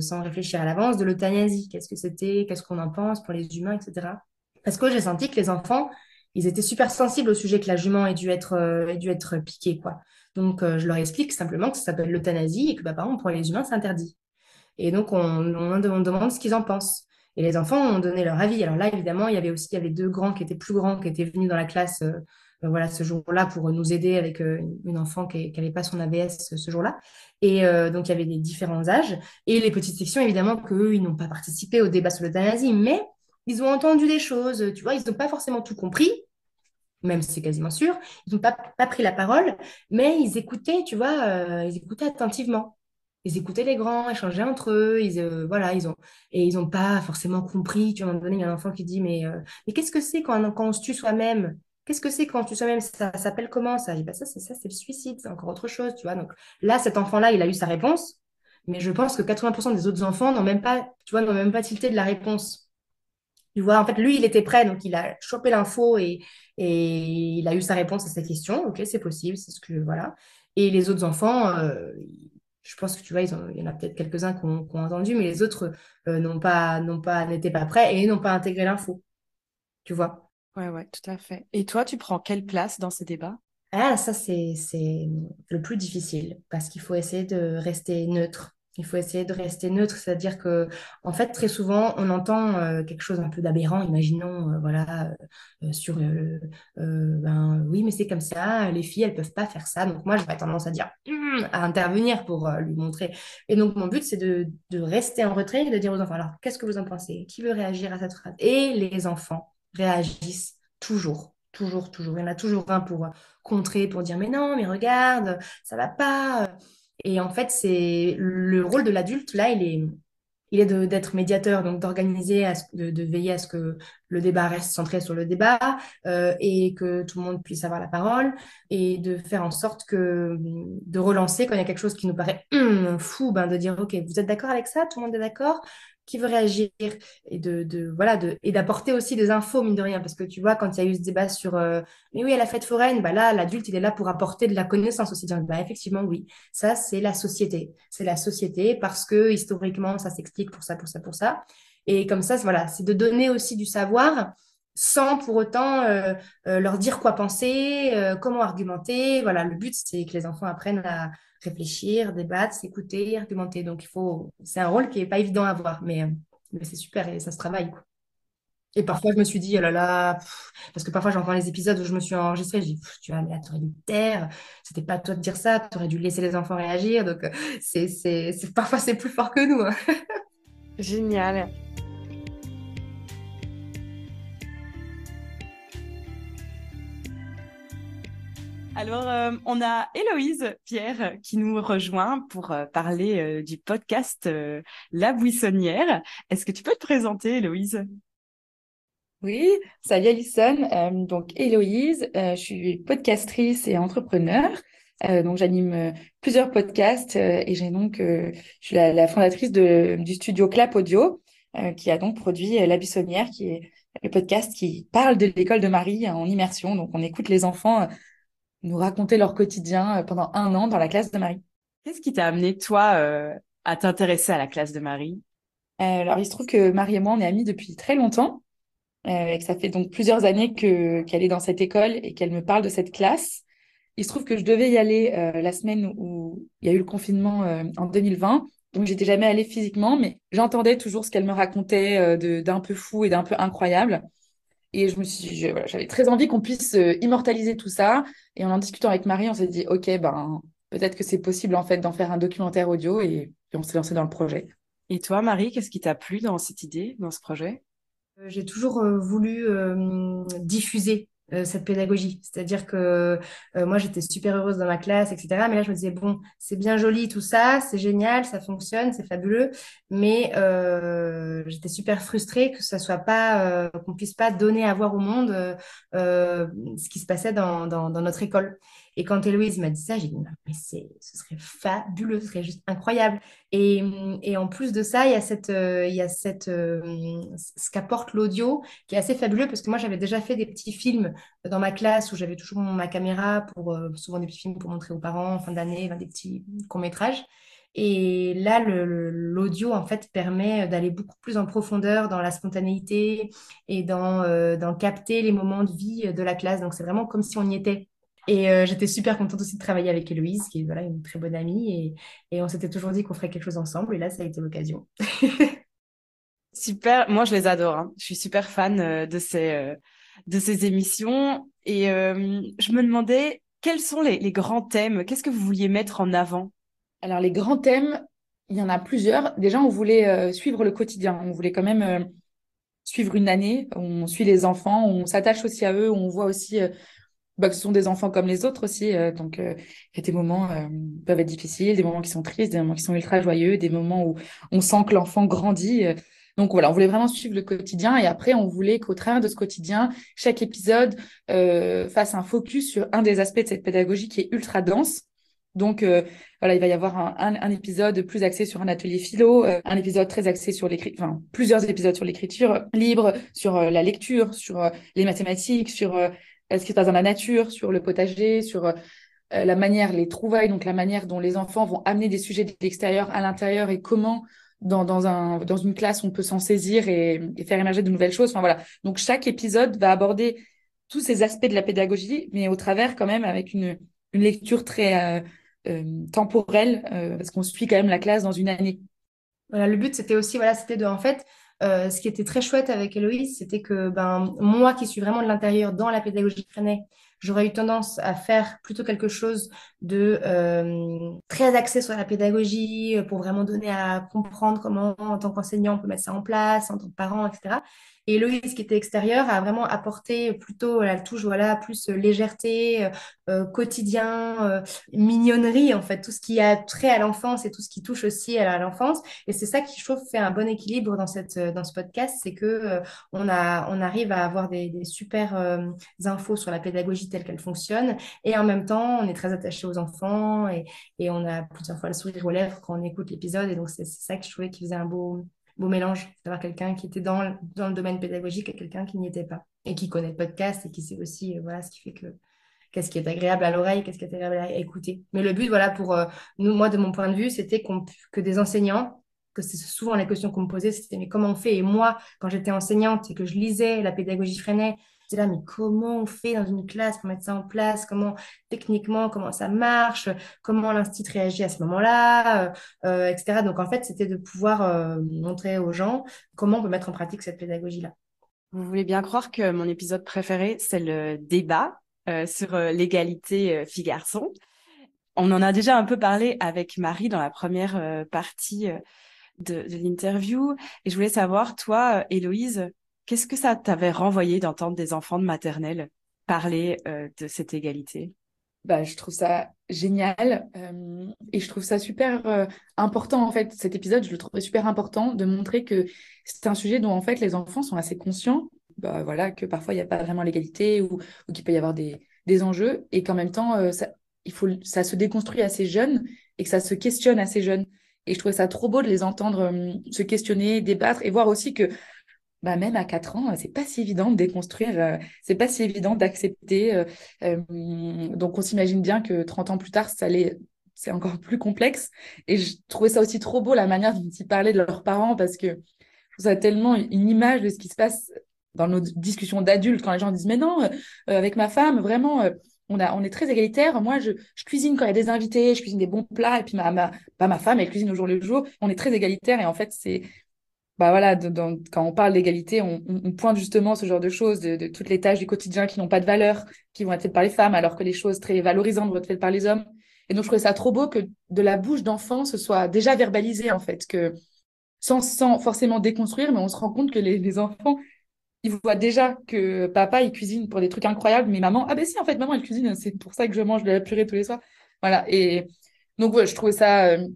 sans réfléchir à l'avance, de l'euthanasie. Qu'est-ce que c'était? Qu'est-ce qu'on en pense pour les humains, etc. Parce que j'ai senti que les enfants, ils étaient super sensibles au sujet que la jument ait dû être, euh, dû être piquée, quoi. Donc, euh, je leur explique simplement que ça s'appelle l'euthanasie et que, bah, par exemple, pour les humains, c'est interdit. Et donc, on, on, demande ce qu'ils en pensent. Et les enfants ont donné leur avis. Alors là, évidemment, il y avait aussi il y avait deux grands qui étaient plus grands, qui étaient venus dans la classe euh, voilà, ce jour-là pour nous aider avec une enfant qui n'avait pas son AVS ce jour-là. Et donc, il y avait des différents âges. Et les petites sections, évidemment, qu'eux, ils n'ont pas participé au débat sur l'euthanasie, mais ils ont entendu des choses, tu vois, ils n'ont pas forcément tout compris, même si c'est quasiment sûr, ils n'ont pas, pris la parole, mais ils écoutaient, tu vois, euh, ils écoutaient attentivement. Ils écoutaient les grands, échangeaient entre eux, ils, euh, voilà, ils ont, et ils n'ont pas forcément compris. Tu vois, à un moment donné, il y a un enfant qui dit, mais, euh, mais qu'est-ce que c'est quand, on se tue soi-même? Qu'est-ce que c'est quand tu soi-même? Ça, s'appelle comment ça? Bah, Ça, c'est ça, c'est le suicide, c'est encore autre chose, tu vois. Donc là, cet enfant-là, il a eu sa réponse, mais je pense que 80% des autres enfants n'ont même pas, tu vois, n'ont même pas tilté de la réponse. Tu vois, en fait, lui, il était prêt, donc il a chopé l'info et, et il a eu sa réponse à sa question. Ok, c'est possible, c'est ce que voilà. Et les autres enfants, euh, je pense que tu vois, il y en a peut-être quelques-uns qui ont, entendu, mais les autres euh, n'ont pas, n'ont pas, n'étaient pas prêts et n'ont pas intégré l'info. Tu vois? Ouais, ouais, tout à fait. Et toi, tu prends quelle place dans ces débats? Ah, ça, c'est, c'est le plus difficile parce qu'il faut essayer de rester neutre il faut essayer de rester neutre, c'est-à-dire que, en fait, très souvent, on entend euh, quelque chose un peu d'aberrant. Imaginons, euh, voilà, euh, sur, ben oui, mais c'est comme ça. Les filles, elles peuvent pas faire ça. Donc moi, j'aurais tendance à dire, hum, à intervenir pour lui montrer. Et donc mon but, c'est de, de, rester en retrait et de dire aux enfants, alors, qu'est-ce que vous en pensez? Qui veut réagir à cette phrase? Et les enfants réagissent toujours. Toujours, toujours. Il y en a toujours un pour contrer, pour dire, mais non, mais regarde, ça va pas. Et en fait, c'est le rôle de l'adulte, là, il est, d'être médiateur, donc d'organiser, de, de, veiller à ce que le débat reste centré sur le débat euh, et que tout le monde puisse avoir la parole et de faire en sorte que, de relancer quand il y a quelque chose qui nous paraît hum, fou, ben, de dire, OK, vous êtes d'accord avec ça? Tout le monde est d'accord? Qui veut réagir et de, de voilà de et d'apporter aussi des infos mine de rien. Parce que tu vois quand il y a eu ce débat sur euh, mais oui à la fête foraine bah là l'adulte il est là pour apporter de la connaissance aussi. Bah effectivement oui. Ça c'est la société. C'est la société parce que historiquement ça s'explique pour ça pour ça pour ça. Et comme ça voilà c'est de donner aussi du savoir sans pour autant euh, euh, leur dire quoi penser, euh, comment argumenter. Voilà, le but, c'est que les enfants apprennent à réfléchir, débattre, s'écouter, argumenter. Donc, il faut, c'est un rôle qui est pas évident à avoir, mais, mais c'est super et ça se travaille. Et parfois, je me suis dit, oh là là, parce que parfois, j'entends les épisodes où je me suis enregistrée, je dis, tu vois, mais tu aurais dû taire, c'était pas à toi de dire ça, tu aurais dû laisser les enfants réagir. Donc, c'est, c'est, parfois, c'est plus fort que nous. Hein. Génial. Alors, euh, on a Héloïse Pierre qui nous rejoint pour euh, parler euh, du podcast La Buissonnière. Est-ce que tu peux te présenter, Héloïse? Oui, salut Alison. donc, Héloïse, je suis podcastrice et entrepreneur. donc, j'anime plusieurs podcasts et j'ai donc, je suis la, fondatrice du studio Clap Audio qui a donc produit La Buissonnière, qui est le podcast qui parle de l'école de Marie en immersion. Donc, on écoute les enfants nous raconter leur quotidien euh, pendant un an dans la classe de Marie. Qu'est-ce qui t'a amené, toi, euh, à t'intéresser à la classe de Marie? Euh, Alors, il se trouve que Marie et moi, on est amis depuis très longtemps. et que ça fait donc plusieurs années que qu'elle est dans cette école et qu'elle me parle de cette classe. Il se trouve que je devais y aller la semaine où il y a eu le confinement en 2020. Donc, j'étais jamais allée physiquement, mais j'entendais toujours ce qu'elle me racontait d'un peu fou et d'un peu incroyable. Et je me suis, j'avais très envie qu'on puisse euh, immortaliser tout ça. Et en en discutant avec Marie, on s'est dit, OK, ben, peut-être que c'est possible en fait d'en faire un documentaire audio et, on s'est lancé dans le projet. Et toi, Marie, qu'est-ce qui t'a plu dans cette idée, dans ce projet? Euh, J'ai toujours euh, voulu diffuser euh, cette pédagogie. C'est-à-dire que euh, moi, j'étais super heureuse dans ma classe, etc. Mais là, je me disais, bon, c'est bien joli tout ça, c'est génial, ça fonctionne, c'est fabuleux. Mais euh, j'étais super frustrée que ça soit pas, qu'on puisse pas donner à voir au monde ce qui se passait dans, dans, dans notre école. Et quand Héloïse m'a dit ça, j'ai dit, mais c'est, ce serait fabuleux, ce serait juste incroyable. Et, en plus de ça, il y a, cette, euh, il y a cette, euh, ce qu'apporte l'audio qui est assez fabuleux parce que moi, j'avais déjà fait des petits films dans ma classe où j'avais toujours ma caméra pour euh, souvent des petits films pour montrer aux parents en fin d'année, des petits courts-métrages. Et là, l'audio, en fait, permet d'aller beaucoup plus en profondeur dans la spontanéité et dans, dans capter les moments de vie de la classe. Donc, c'est vraiment comme si on y était. Et euh, j'étais super contente aussi de travailler avec Héloïse, qui est voilà, une très bonne amie. Et, et on s'était toujours dit qu'on ferait quelque chose ensemble. Et là, ça a été l'occasion. super. Moi, je les adore. Hein. Je suis super fan euh, de ces, euh, de ces émissions. Et je me demandais, quels sont les, les grands thèmes? Qu'est-ce que vous vouliez mettre en avant? Alors, les grands thèmes, il y en a plusieurs. Déjà, on voulait suivre le quotidien. On voulait quand même suivre une année. On suit les enfants, on s'attache aussi à eux, on voit aussi bah, que ce sont des enfants comme les autres aussi. Euh, donc, euh, il y a des moments euh, peuvent être difficiles, des moments qui sont tristes, des moments qui sont ultra joyeux, des moments où on sent que l'enfant grandit. Donc voilà, on voulait vraiment suivre le quotidien et après, on voulait qu'au travers de ce quotidien, chaque épisode fasse un focus sur un des aspects de cette pédagogie qui est ultra dense. Donc voilà, il va y avoir un, un, épisode plus axé sur un atelier philo, un épisode très axé sur l'écriture, enfin plusieurs épisodes sur l'écriture libre, sur la lecture, sur les mathématiques, sur ce qui se passe dans la nature, sur le potager, sur euh, la manière, les trouvailles, donc la manière dont les enfants vont amener des sujets de l'extérieur à l'intérieur et comment dans, dans, un, dans une classe on peut s'en saisir et, faire émerger de nouvelles choses. Enfin voilà. Donc chaque épisode va aborder tous ces aspects de la pédagogie, mais au travers quand même avec une, une lecture très euh, euh, temporelle, parce qu'on suit quand même la classe dans une année. Voilà, le but c'était aussi voilà, c'était de en fait euh, ce qui était très chouette avec Héloïse, c'était que ben, moi qui suis vraiment de l'intérieur dans la pédagogie freinée, j'aurais eu tendance à faire plutôt quelque chose de euh, très axé sur la pédagogie pour vraiment donner à comprendre comment, en tant qu'enseignant, on peut mettre ça en place, en tant que parent, etc. Et qui était extérieur, a vraiment apporté plutôt la touche, voilà, plus euh, légèreté, euh, euh, quotidien, mignonnerie, en fait, tout ce qui a trait à l'enfance et tout ce qui touche aussi à l'enfance. Et c'est ça qui, je trouve, fait un bon équilibre dans, cette, dans ce podcast, c'est que on, a, on arrive à avoir des, des super infos sur la pédagogie telle qu'elle fonctionne. Et en même temps, on est très attaché aux enfants et, et on a plusieurs fois le sourire aux lèvres quand on écoute l'épisode. Et donc, c'est ça que je trouvais qui faisait un beau, beau mélange d'avoir quelqu'un qui était dans, dans le domaine pédagogique et quelqu'un qui n'y était pas et qui connaît le podcast et qui sait aussi voilà ce qui fait que qu'est-ce qui est agréable à l'oreille, qu'est-ce qui est agréable à écouter. Mais le but, voilà, pour nous, moi, de mon point de vue, c'était que des enseignants, que c'est souvent la question qu'on me posait, c'était mais comment on fait? Et moi, quand j'étais enseignante et que je lisais la pédagogie là, mais comment on fait dans une classe pour mettre ça en place? Comment, techniquement, comment ça marche? Comment l'institut réagit à ce moment-là? Euh, euh, Etc. Donc, en fait, c'était de pouvoir euh, montrer aux gens comment on peut mettre en pratique cette pédagogie-là. Vous voulez bien croire que mon épisode préféré, c'est le débat sur l'égalité filles-garçons. On en a déjà un peu parlé avec Marie dans la première partie de, de l'interview. Et je voulais savoir, toi, Héloïse, Qu'est-ce que ça t'avait renvoyé d'entendre des enfants de maternelle parler euh, de cette égalité? Bah, je trouve ça génial euh, et je trouve ça super euh, important en fait cet épisode je le trouvais super important de montrer que c'est un sujet dont en fait les enfants sont assez conscients bah, voilà que parfois il n'y a pas vraiment l'égalité ou, qu'il peut y avoir des, des enjeux et qu'en même temps il faut ça se déconstruit assez jeune et que ça se questionne assez jeune. Et je trouvais ça trop beau de les entendre se questionner débattre et voir aussi que bah, même à 4 ans, c'est pas si évident de déconstruire, euh, c'est pas si évident d'accepter. Euh, euh, donc, on s'imagine bien que 30 ans plus tard, ça allait, c'est encore plus complexe. Et je trouvais ça aussi trop beau, la manière dont ils parlaient de leurs parents, parce que je trouve ça tellement une image de ce qui se passe dans nos discussions d'adultes, quand les gens disent Mais non, avec ma femme, vraiment. on, a, on est très égalitaire. Moi, je, je, cuisine quand il y a des invités, je cuisine des bons plats, et puis ma, ma, bah, ma femme, elle cuisine au jour le jour. On est très égalitaire, et en fait, c'est bah voilà, quand on parle d'égalité, on, pointe justement ce genre de choses, de, toutes les tâches du quotidien qui n'ont pas de valeur, qui vont être faites par les femmes, alors que les choses très valorisantes vont être faites par les hommes. Et donc, je trouvais ça trop beau que de la bouche d'enfant, ce soit déjà verbalisé, en fait, que sans, sans forcément déconstruire, mais on se rend compte que les, enfants, ils voient déjà que papa, il cuisine pour des trucs incroyables, mais maman, ah ben si, en fait, maman, elle cuisine, c'est pour ça que je mange de la purée tous les soirs. Voilà. Et donc, ouais, je trouvais ça euh,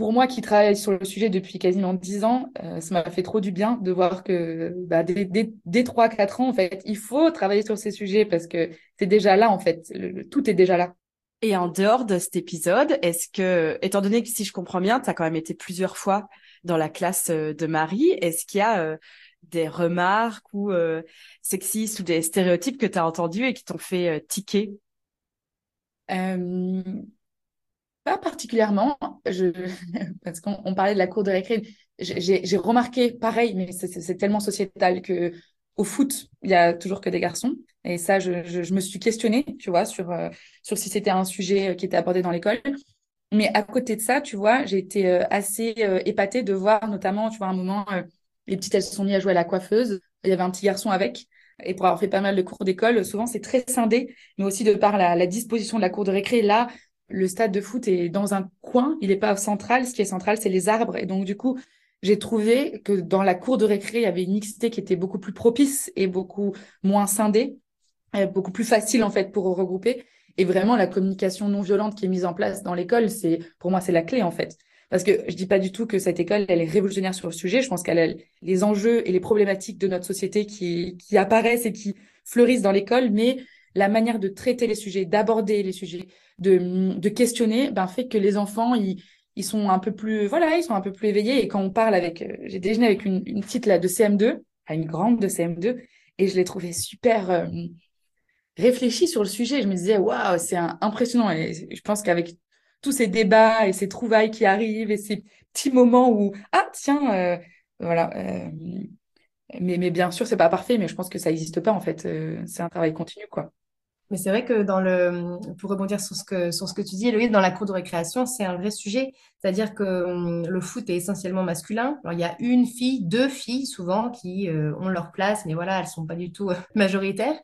pour moi qui travaille sur le sujet depuis quasiment dix ans, euh, ça m'a fait trop du bien de voir que bah, dès, dès, 3-4 ans, en fait, il faut travailler sur ces sujets parce que c'est déjà là, en fait. tout est déjà là. Et en dehors de cet épisode, est-ce que, étant donné que si je comprends bien, tu as quand même été plusieurs fois dans la classe euh, de Marie, est-ce qu'il y a euh, des remarques ou sexistes ou des stéréotypes que tu as entendus et qui t'ont fait tiquer? Particulièrement, parce qu'on parlait de la cour de récré. J'ai remarqué, pareil, mais c'est tellement sociétal que au foot, il y a toujours que des garçons. Et ça, je, je, me suis questionnée, tu vois, sur, euh, sur si c'était un sujet euh, qui était abordé dans l'école. Mais à côté de ça, tu vois, j'ai été euh, assez épatée de voir notamment, tu vois, un moment, les petites, elles se sont mises à jouer à la coiffeuse. Il y avait un petit garçon avec. Et pour avoir fait pas mal de cours d'école, souvent c'est très scindé, mais aussi de par la, la disposition de la cour de récré. Là, le stade de foot est dans un coin, il n'est pas central. Ce qui est central, c'est les arbres. Et donc, du coup, j'ai trouvé que dans la cour de récré, il y avait une mixité qui était beaucoup plus propice et beaucoup moins scindée, beaucoup plus facile, en fait, pour regrouper. Et vraiment, la communication non violente qui est mise en place dans l'école, c'est, pour moi, c'est la clé, en fait. Parce que je dis pas du tout que cette école, elle est révolutionnaire sur le sujet. Je pense qu'elle a les enjeux et les problématiques de notre société qui, qui apparaissent et qui fleurissent dans l'école, mais la manière de traiter les sujets, d'aborder les sujets, de, questionner, ben, fait que les enfants, ils, sont un peu plus, voilà, ils sont un peu plus éveillés. Et quand on parle avec, euh, j'ai déjeuné avec une, petite là de CM2, une grande de CM2, et je l'ai trouvée super euh, réfléchie sur le sujet. Je me disais, waouh, c'est impressionnant. Et je pense qu'avec tous ces débats et ces trouvailles qui arrivent et ces petits moments où, ah, tiens, euh, voilà. mais, mais bien sûr, c'est pas parfait, mais je pense que ça n'existe pas en fait. c'est un travail continu, quoi. Mais c'est vrai que dans le, pour rebondir sur ce que, sur ce que tu dis, Eloïse, dans la cour de récréation, c'est un vrai sujet. C'est-à-dire que hum, le foot est essentiellement masculin. Alors, il y a une fille, deux filles souvent qui euh, ont leur place, mais voilà, elles sont pas du tout euh, majoritaires.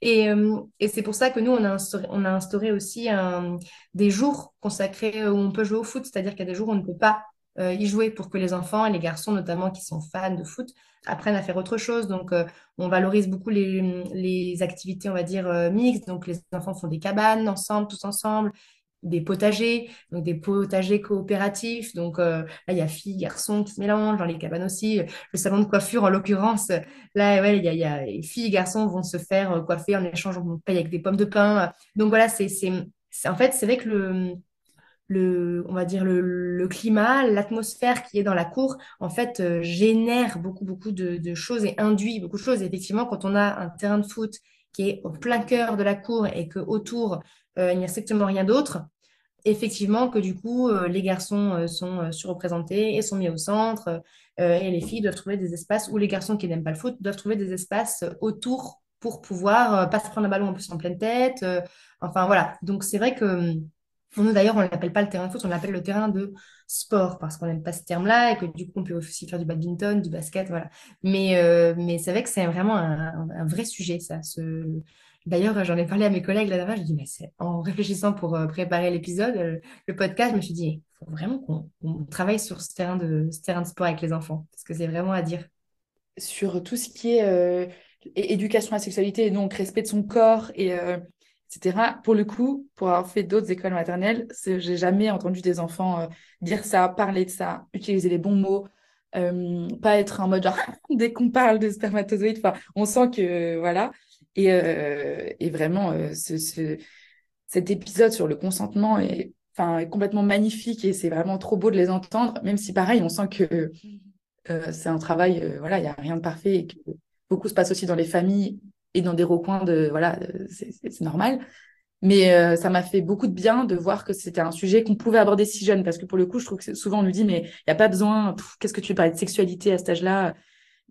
Et, hum, et c'est pour ça que nous, on a instauré, aussi des jours consacrés où on peut jouer au foot. C'est-à-dire qu'il y a des jours où on ne peut pas euh, y jouer pour que les enfants et les garçons notamment qui sont fans de foot apprennent à faire autre chose. Donc, euh, on valorise beaucoup les, les, activités, on va dire, euh, mixtes. Donc, les enfants font des cabanes ensemble, tous ensemble, des potagers, donc des potagers coopératifs. Donc, là, il y a filles, garçons qui se mélangent dans les cabanes aussi. Le salon de coiffure, en l'occurrence, là, ouais, il y a, filles et garçons vont se faire coiffer en échange, on paye avec des pommes de pain. Donc, voilà, c'est, c'est, en fait, c'est vrai que le le, on va dire le, climat, l'atmosphère qui est dans la cour, en fait, euh, génère beaucoup, beaucoup de, choses et induit beaucoup de choses. effectivement, quand on a un terrain de foot qui est au plein cœur de la cour et que autour il n'y a strictement rien d'autre, effectivement que du coup, les garçons sont surreprésentés et sont mis au centre, et les filles doivent trouver des espaces, où les garçons qui n'aiment pas le foot doivent trouver des espaces autour pour pouvoir euh, pas se prendre un ballon en plus en pleine tête. Euh, enfin voilà. Donc c'est vrai que hum, nous d'ailleurs on l'appelle pas le terrain de foot, on l'appelle le terrain de sport parce qu'on n'aime pas ce terme-là et que du coup on peut aussi faire du badminton, du basket, voilà. Mais euh, mais c'est vrai que c'est vraiment un, vrai sujet ça. D'ailleurs j'en ai parlé à mes collègues la dernière, je dis mais en réfléchissant pour préparer l'épisode, le podcast, je me suis dit il faut vraiment qu'on travaille sur ce terrain de ce terrain de sport avec les enfants parce que c'est vraiment à dire. Sur tout ce qui est éducation à la sexualité et donc respect de son corps et euh, Pour le coup, pour avoir fait d'autres écoles maternelles, j'ai jamais entendu des enfants euh, dire ça, parler de ça, utiliser les bons mots, euh, pas être en mode dès qu'on parle de spermatozoïdes, on sent que voilà. Et, et vraiment, ce, cet épisode sur le consentement est, est complètement magnifique et c'est vraiment trop beau de les entendre, même si pareil, on sent que c'est un travail, voilà, il n'y a rien de parfait et que beaucoup se passe aussi dans les familles et dans des recoins de voilà, c'est normal. Mais euh, ça m'a fait beaucoup de bien de voir que c'était un sujet qu'on pouvait aborder si jeune, parce que pour le coup, je trouve que souvent on nous dit, mais il n'y a pas besoin, qu'est-ce que tu veux parler de sexualité à cet âge-là?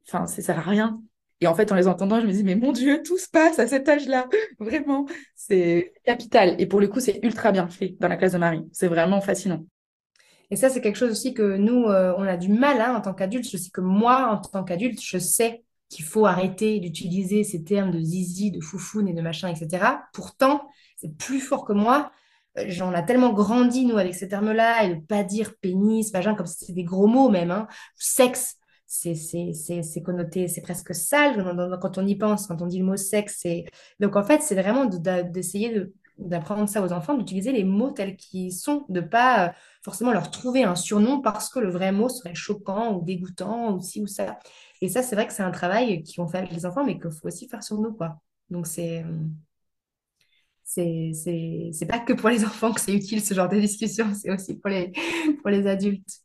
Enfin, ça sert à rien. Et en fait, en les entendant, je me dis, mais mon Dieu, tout se passe à cet âge-là. Vraiment, c'est capital. Et pour le coup, c'est ultra bien fait dans la classe de Marie. C'est vraiment fascinant. Et ça, c'est quelque chose aussi que nous, euh, on a du mal hein, en tant qu'adulte. Je sais que moi, en tant qu'adulte, je sais qu'il faut arrêter d'utiliser ces termes de zizi, de foufoune et de machin, etc. Pourtant, c'est plus fort que moi. Euh, j'en ai tellement grandi, nous, avec ces termes-là, et de pas dire pénis, vagin, comme si c'était des gros mots même. Hein. Sexe, c'est connoté, c'est presque sale quand on y pense, quand on dit le mot sexe. Donc, en fait, c'est vraiment d'essayer de, d'apprendre ça aux enfants, d'utiliser les mots tels qu'ils sont, de pas euh, forcément leur trouver un surnom parce que le vrai mot serait choquant ou dégoûtant ou ci ou ça. Et ça, c'est vrai que c'est un travail qu'ils ont fait avec les enfants, mais qu'il faut aussi faire sur nous, quoi. Donc, c'est c'est pas que pour les enfants que c'est utile ce genre de discussion, c'est aussi pour les, pour les adultes.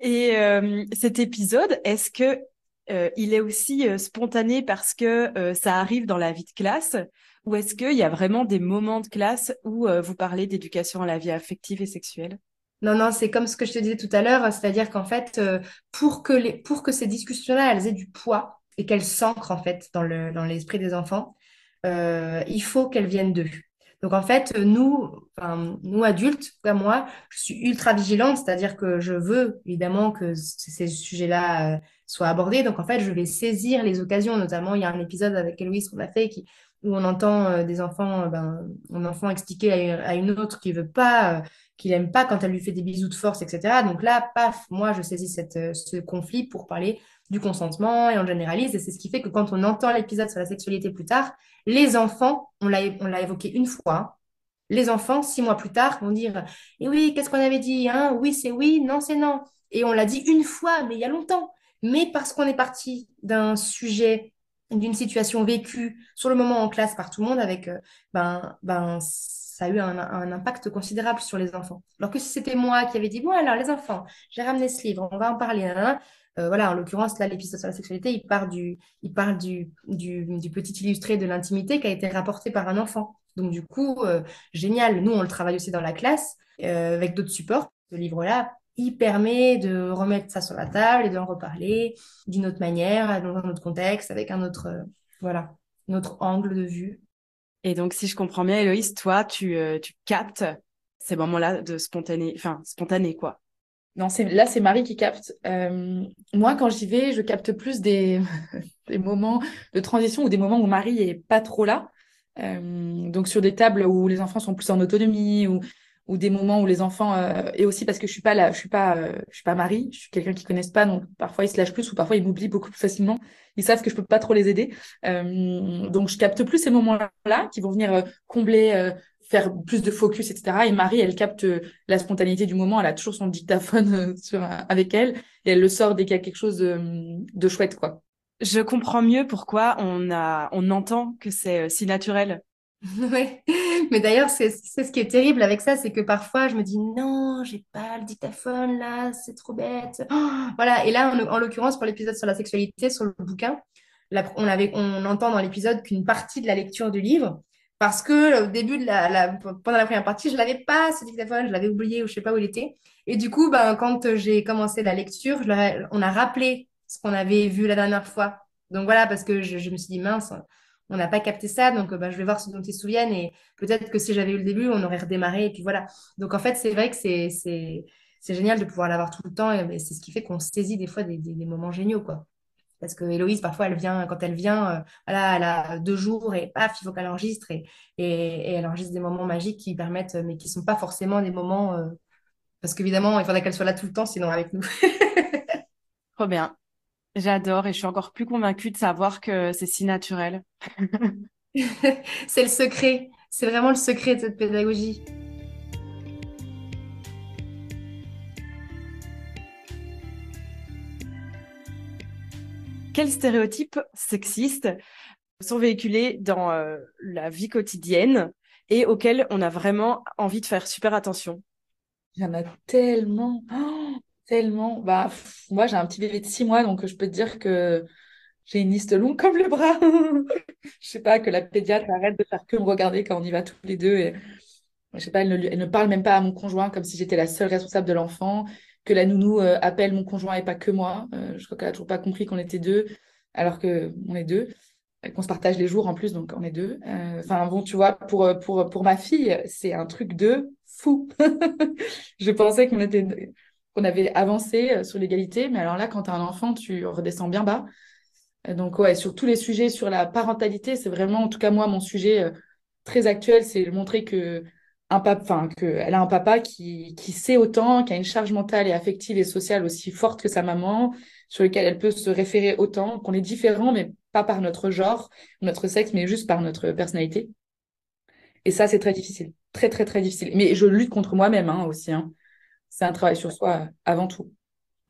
Et euh, cet épisode, est-ce que euh, il est aussi spontané parce que ça arrive dans la vie de classe? Ou est-ce qu'il y a vraiment des moments de classe où euh, vous parlez d'éducation à la vie affective et sexuelle? Non, non, c'est comme ce que je te disais tout à l'heure, c'est-à-dire qu'en fait, euh, pour que, les, pour que ces discussions-là, elles aient du poids et qu'elles s'ancrent en fait dans le, dans l'esprit des enfants, euh, il faut qu'elles viennent d'eux. Donc en fait, nous, enfin, nous adultes, comme moi, je suis ultra vigilante, c'est-à-dire que je veux évidemment que ces sujets-là soient abordés. Donc en fait, je vais saisir les occasions. Notamment, il y a un épisode avec Héloïse qu'on a fait qui, où on entend euh, des enfants, euh, ben, un enfant expliquer à, une autre qu'il veut pas, euh, qu'il aime pas quand elle lui fait des bisous de force, etc. Donc là, paf, moi, je saisis cette, ce conflit pour parler du consentement et on généralise. Et c'est ce qui fait que quand on entend l'épisode sur la sexualité plus tard, les enfants, on l'a, évoqué une fois, les enfants, six mois plus tard, vont dire eh oui, qu'est-ce qu'on avait dit hein? Oui, c'est oui, non, c'est non. Et on l'a dit une fois, mais il y a longtemps. Mais parce qu'on est parti d'un sujet d'une situation vécue sur le moment en classe par tout le monde avec euh, ben ben ça a eu un, impact considérable sur les enfants. Alors que si c'était moi qui avais dit bon alors les enfants j'ai ramené ce livre on va en parler euh, voilà en l'occurrence là l'épisode sur la sexualité il part du il parle du, du, du petit illustré de l'intimité qui a été rapporté par un enfant. Donc du coup euh, génial. Nous on le travaille aussi dans la classe avec d'autres supports. Ce livre là il permet de remettre ça sur la table et d'en reparler d'une autre manière, dans un autre contexte, avec un autre, euh, voilà, autre angle de vue. Et donc, si je comprends bien, Héloïse, toi, tu, euh, tu captes ces moments-là de spontané, enfin, spontané, quoi. Non, c'est là, c'est Marie qui capte. Euh, moi, quand j'y vais, je capte plus des, des moments de transition ou des moments où Marie est pas trop là. donc, sur des tables où les enfants sont plus en autonomie, ou ou des moments où les enfants euh, et aussi parce que je suis pas là, je suis pas, euh, je suis pas Marie, je suis quelqu'un qui connaissent pas, donc parfois ils se lâchent plus ou parfois ils m'oublient beaucoup plus facilement. Ils savent que je peux pas trop les aider, euh, donc je capte plus ces moments-là qui vont venir euh, combler, faire plus de focus, etc. Et Marie, elle capte la spontanéité du moment, elle a toujours son dictaphone avec elle et elle le sort dès qu'il y a quelque chose de, de chouette, quoi. Je comprends mieux pourquoi on a, on entend que c'est si naturel Oui, Mais d'ailleurs, c'est ce qui est terrible avec ça, c'est que parfois je me dis non, j'ai pas le dictaphone là, c'est trop bête. Voilà. Et là, en, en l'occurrence, pour l'épisode sur la sexualité, sur le bouquin, on avait, on entend dans l'épisode qu'une partie de la lecture du livre, parce que au début de la, pendant la première partie, je l'avais pas ce dictaphone, je l'avais oublié ou je sais pas où il était. Et du coup, ben, quand j'ai commencé la lecture, on a rappelé ce qu'on avait vu la dernière fois. Donc voilà, parce que je, je me suis dit mince, on n'a pas capté ça, donc ben, je vais voir ce dont ils se souviennent et peut-être que si j'avais eu le début, on aurait redémarré et puis voilà. Donc en fait, c'est vrai que c'est génial de pouvoir l'avoir tout le temps et c'est ce qui fait qu'on saisit des fois des, des, moments géniaux quoi. Parce que Héloïse, parfois, elle vient, quand elle vient, euh, voilà, elle a deux jours et paf, il faut qu'elle enregistre. Et, et, elle enregistre des moments magiques qui permettent, mais qui ne sont pas forcément des moments. euh, parce qu'évidemment, il faudrait qu'elle soit là tout le temps, sinon avec nous. Trop bien. J'adore et je suis encore plus convaincue de savoir que c'est si naturel. C'est le secret. C'est vraiment le secret de cette pédagogie. Quels stéréotypes sexistes sont véhiculés dans euh, la vie quotidienne et auxquels on a vraiment envie de faire super attention? Il y en a tellement, oh, tellement. Bah, moi, j'ai un petit bébé de six mois, donc je peux te dire que j'ai une liste longue comme le bras. Je sais pas, que la pédiatre arrête de faire que me regarder quand on y va tous les deux. Je sais pas, elle ne, elle ne parle même pas à mon conjoint comme si j'étais la seule responsable de l'enfant. Que la nounou euh, appelle mon conjoint et pas que moi. Euh, je crois qu'elle a toujours pas compris qu'on était deux, alors que on est deux. Qu'on se partage les jours en plus, donc on est deux. Euh, Enfin bon, tu vois, pour, pour, pour ma fille, c'est un truc de fou. Je pensais qu'on était, qu'on avait avancé euh, sur l'égalité, mais alors là, quand tu as un enfant, tu redescends bien bas. Euh, Donc ouais, sur tous les sujets, sur la parentalité, c'est vraiment, en tout cas moi, mon sujet euh, très actuel, c'est de montrer que un papa, enfin, qu'elle a un papa qui, qui sait autant, qui a une charge mentale et affective et sociale aussi forte que sa maman, sur lequel elle peut se référer autant, qu'on est différent, mais pas par notre genre, notre sexe, mais juste par notre personnalité. Et ça, c'est très difficile. Très, très, très difficile. Mais je lutte contre moi-même hein, aussi. hein. C'est un travail sur soi avant tout.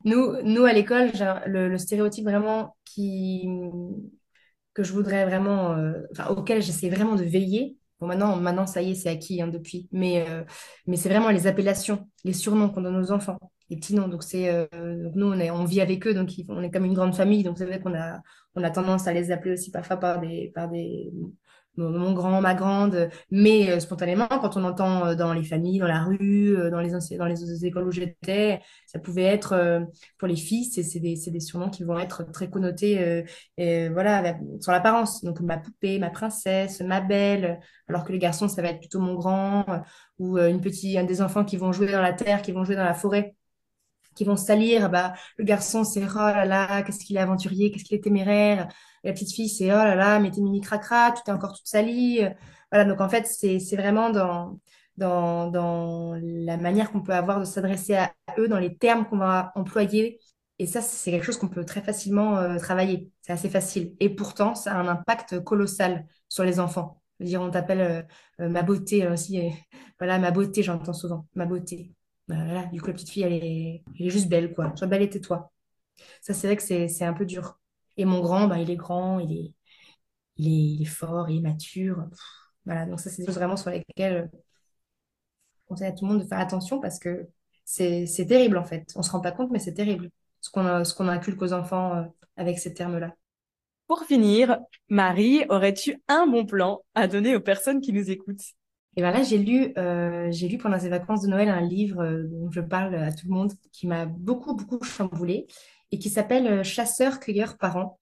Nous, nous à l'école, le, stéréotype vraiment que je voudrais vraiment, euh, auquel j'essaie vraiment de veiller. Bon, maintenant, maintenant, ça y est, c'est acquis hein, depuis. Mais, euh, mais c'est vraiment les appellations, les surnoms qu'on donne aux enfants, les petits noms. Donc, c'est, euh, nous, on vit avec eux, donc on est comme une grande famille. Donc, c'est vrai qu'on a, a tendance à les appeler aussi parfois par des, par des, mon grand, ma grande. Mais euh, spontanément, quand on entend euh, dans les familles, dans la rue, euh, dans les, dans les écoles où j'étais, ça pouvait être, euh, pour les filles, c'est des, des surnoms qui vont être très connotés euh, voilà, sur l'apparence. Donc, ma poupée, ma princesse, ma belle. Alors que les garçons, ça va être plutôt mon grand, euh, ou une petite, un des enfants qui vont jouer dans la terre, qui vont jouer dans la forêt, qui vont salir. Bah, le garçon, c'est oh là là, qu'est-ce qu'il est aventurier, qu'est-ce qu'il est téméraire. La petite fille, c'est oh là là, mais t'es mini cracra, tu t'es encore toute salie. Voilà, donc en fait, c'est vraiment dans, dans, dans la manière qu'on peut avoir de s'adresser à eux, dans les termes qu'on va employer. Et ça, c'est quelque chose qu'on peut très facilement euh, travailler. C'est assez facile. Et pourtant, ça a un impact colossal sur les enfants. Dire, on t'appelle euh, euh, ma beauté euh, aussi. voilà, ma beauté, j'entends souvent. Ma beauté. Bah, du coup, la petite fille, elle est, juste belle, quoi. Sois belle et tais-toi. Ça, c'est vrai que c'est un peu dur. Et mon grand, bah, il est grand, il est, fort, il est mature. Voilà, donc ça, c'est des choses vraiment sur lesquelles je conseille à tout le monde de faire attention parce que c'est terrible, en fait. On se rend pas compte, mais c'est terrible ce qu'on a- ce qu'on inculque aux enfants euh, avec ces termes-là. Pour finir, Marie, aurais-tu un bon plan à donner aux personnes qui nous écoutent? Et ben là, j'ai lu, euh, j'ai lu pendant ces vacances de Noël un livre euh, dont je parle à tout le monde qui m'a beaucoup, beaucoup chamboulé et qui s'appelle euh, Chasseurs-cueilleurs parents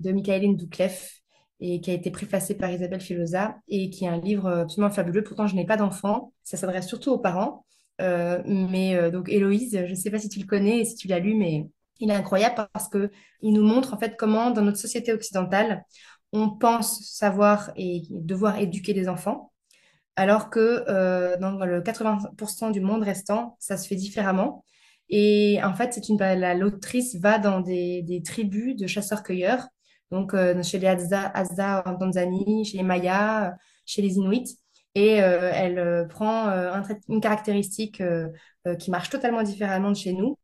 de Michaeline Doucleff et qui a été préfacé par Isabelle Filosa et qui est un livre absolument fabuleux. Pourtant, je n'ai pas d'enfant. Ça s'adresse surtout aux parents. Euh, mais euh, donc, Héloïse, je ne sais pas si tu le connais et si tu l'as lu, mais il est incroyable parce que il nous montre en fait comment, dans notre société occidentale, on pense savoir et devoir éduquer les enfants alors que euh, dans le 80% du monde restant, ça se fait différemment. Et en fait, c'est une, la, l'autrice va dans des, tribus de chasseurs-cueilleurs, donc euh, chez les Hadza, en Tanzanie, chez les Mayas, chez les Inuits, et euh, elle euh, prend euh, une caractéristique euh, euh, qui marche totalement différemment de chez nous.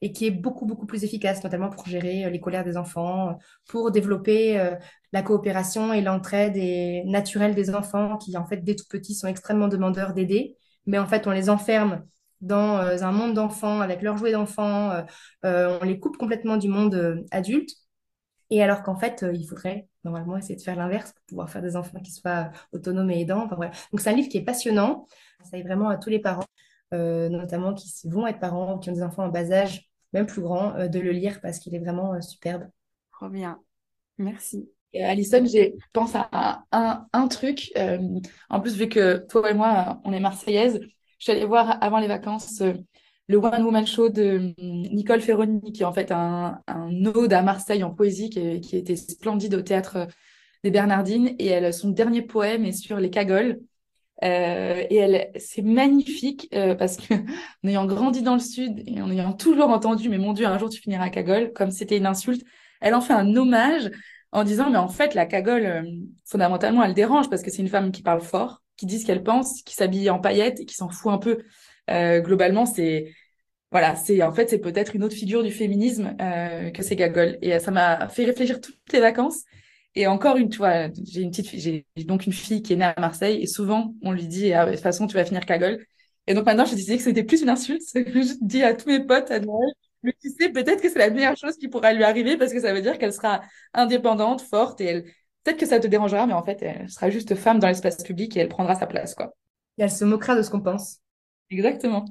Et qui est beaucoup, beaucoup plus efficace, notamment pour gérer les colères des enfants, pour développer la coopération et l'entraide naturelle des enfants qui, en fait, dès tout petits, sont extrêmement demandeurs d'aider, mais en fait, on les enferme dans un monde d'enfants avec leurs jouets d'enfants, on les coupe complètement du monde adulte. Et alors qu'en fait, il faudrait normalement essayer de faire l'inverse pour pouvoir faire des enfants qui soient autonomes et aidants. Donc c'est un livre qui est passionnant. Ça aide vraiment à tous les parents, notamment qui vont être parents ou qui ont des enfants en bas âge, même plus grands, de le lire parce qu'il est vraiment superbe. Trop bien. Merci. Et Alison, j'ai pense à un, un truc. Euh, en plus, vu que toi et moi, on est marseillaises, je suis allée voir avant les vacances euh, le One Woman Show de mm, Nicole Ferroni, qui est en fait un, un ode à Marseille en poésie, qui, qui était splendide au théâtre euh, des Bernardines. Et elle, son dernier poème est sur les cagoles. Euh, et elle, c'est magnifique parce que en ayant grandi dans le sud et en ayant toujours entendu, mais mon Dieu, un jour tu finiras à cagole, comme c'était une insulte, elle en fait un hommage en disant, mais en fait, la cagole, euh, fondamentalement, elle dérange parce que c'est une femme qui parle fort, qui dit ce qu'elle pense, qui s'habille en paillettes et qui s'en fout un peu. Euh, globalement, c'est voilà, c'est en fait c'est peut-être une autre figure du féminisme euh, que ces cagoles. Et ça m'a fait réfléchir toutes les vacances. Et encore une, tu vois, j'ai une petite j'ai donc une fille qui est née à Marseille et souvent on lui dit ah, de toute façon tu vas finir cagole. Et donc maintenant je disais que c'était plus une insulte. Je dis à tous mes potes à Noël mais tu sais, peut-être que c'est la meilleure chose qui pourra lui arriver parce que ça veut dire qu'elle sera indépendante, forte et elle... peut-être que ça te dérangera, mais en fait, elle sera juste femme dans l'espace public et elle prendra sa place, quoi. Et elle se moquera de ce qu'on pense. Exactement.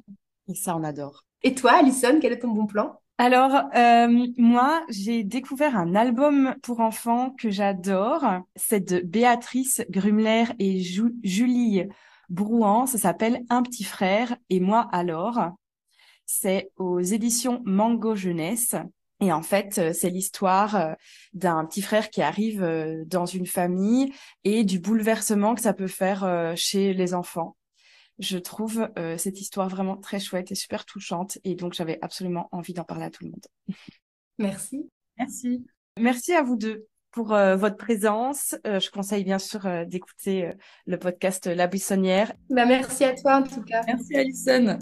Et ça, on adore. Et toi, Alison, quel est ton bon plan? Alors, euh, moi, j'ai découvert un album pour enfants que j'adore. C'est de Béatrice Grumler et Julie Brouan. Ça s'appelle Un petit frère et moi alors. C'est aux éditions Mango Jeunesse. Et en fait, euh, c'est l'histoire euh, d'un petit frère qui arrive dans une famille et du bouleversement que ça peut faire chez les enfants. Je trouve cette histoire vraiment très chouette et super touchante. Et donc, j'avais absolument envie d'en parler à tout le monde. Merci. Merci. Merci à vous deux pour votre présence. je conseille bien sûr d'écouter le podcast La Buissonnière. Bah, merci à toi en tout cas. Merci Alison.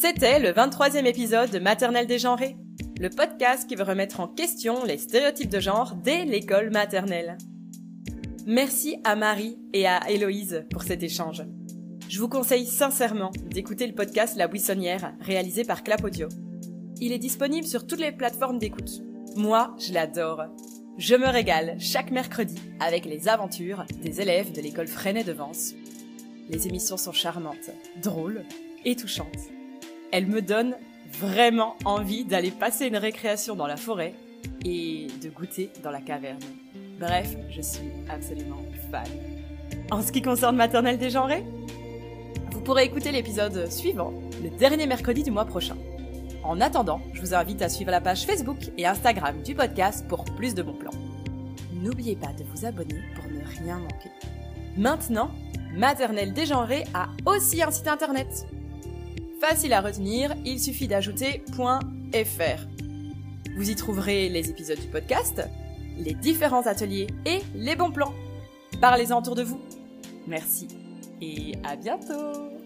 C'était le 23e épisode de Maternelle dégenrée, le podcast qui veut remettre en question les stéréotypes de genre dès l'école maternelle. Merci à Marie et à Héloïse pour cet échange. Je vous conseille sincèrement d'écouter le podcast La Buissonnière, réalisé par Clap Audio. Il est disponible sur toutes les plateformes d'écoute. Moi, je l'adore. Je me régale chaque mercredi avec les aventures des élèves de l'école Freinet de Vence. Les émissions sont charmantes, drôles et touchantes. Elle me donne vraiment envie d'aller passer une récréation dans la forêt et de goûter dans la caverne. Bref, je suis absolument fan. En ce qui concerne Maternelle dégenrée, vous pourrez écouter l'épisode suivant, le dernier mercredi du mois prochain. En attendant, je vous invite à suivre la page Facebook et Instagram du podcast pour plus de bons plans. N'oubliez pas de vous abonner pour ne rien manquer. Maintenant, Maternelle dégenrée a aussi un site internet Facile à retenir, il suffit d'ajouter .fr. Vous y trouverez les épisodes du podcast, les différents ateliers et les bons plans. Parlez-en autour de vous. Merci et à bientôt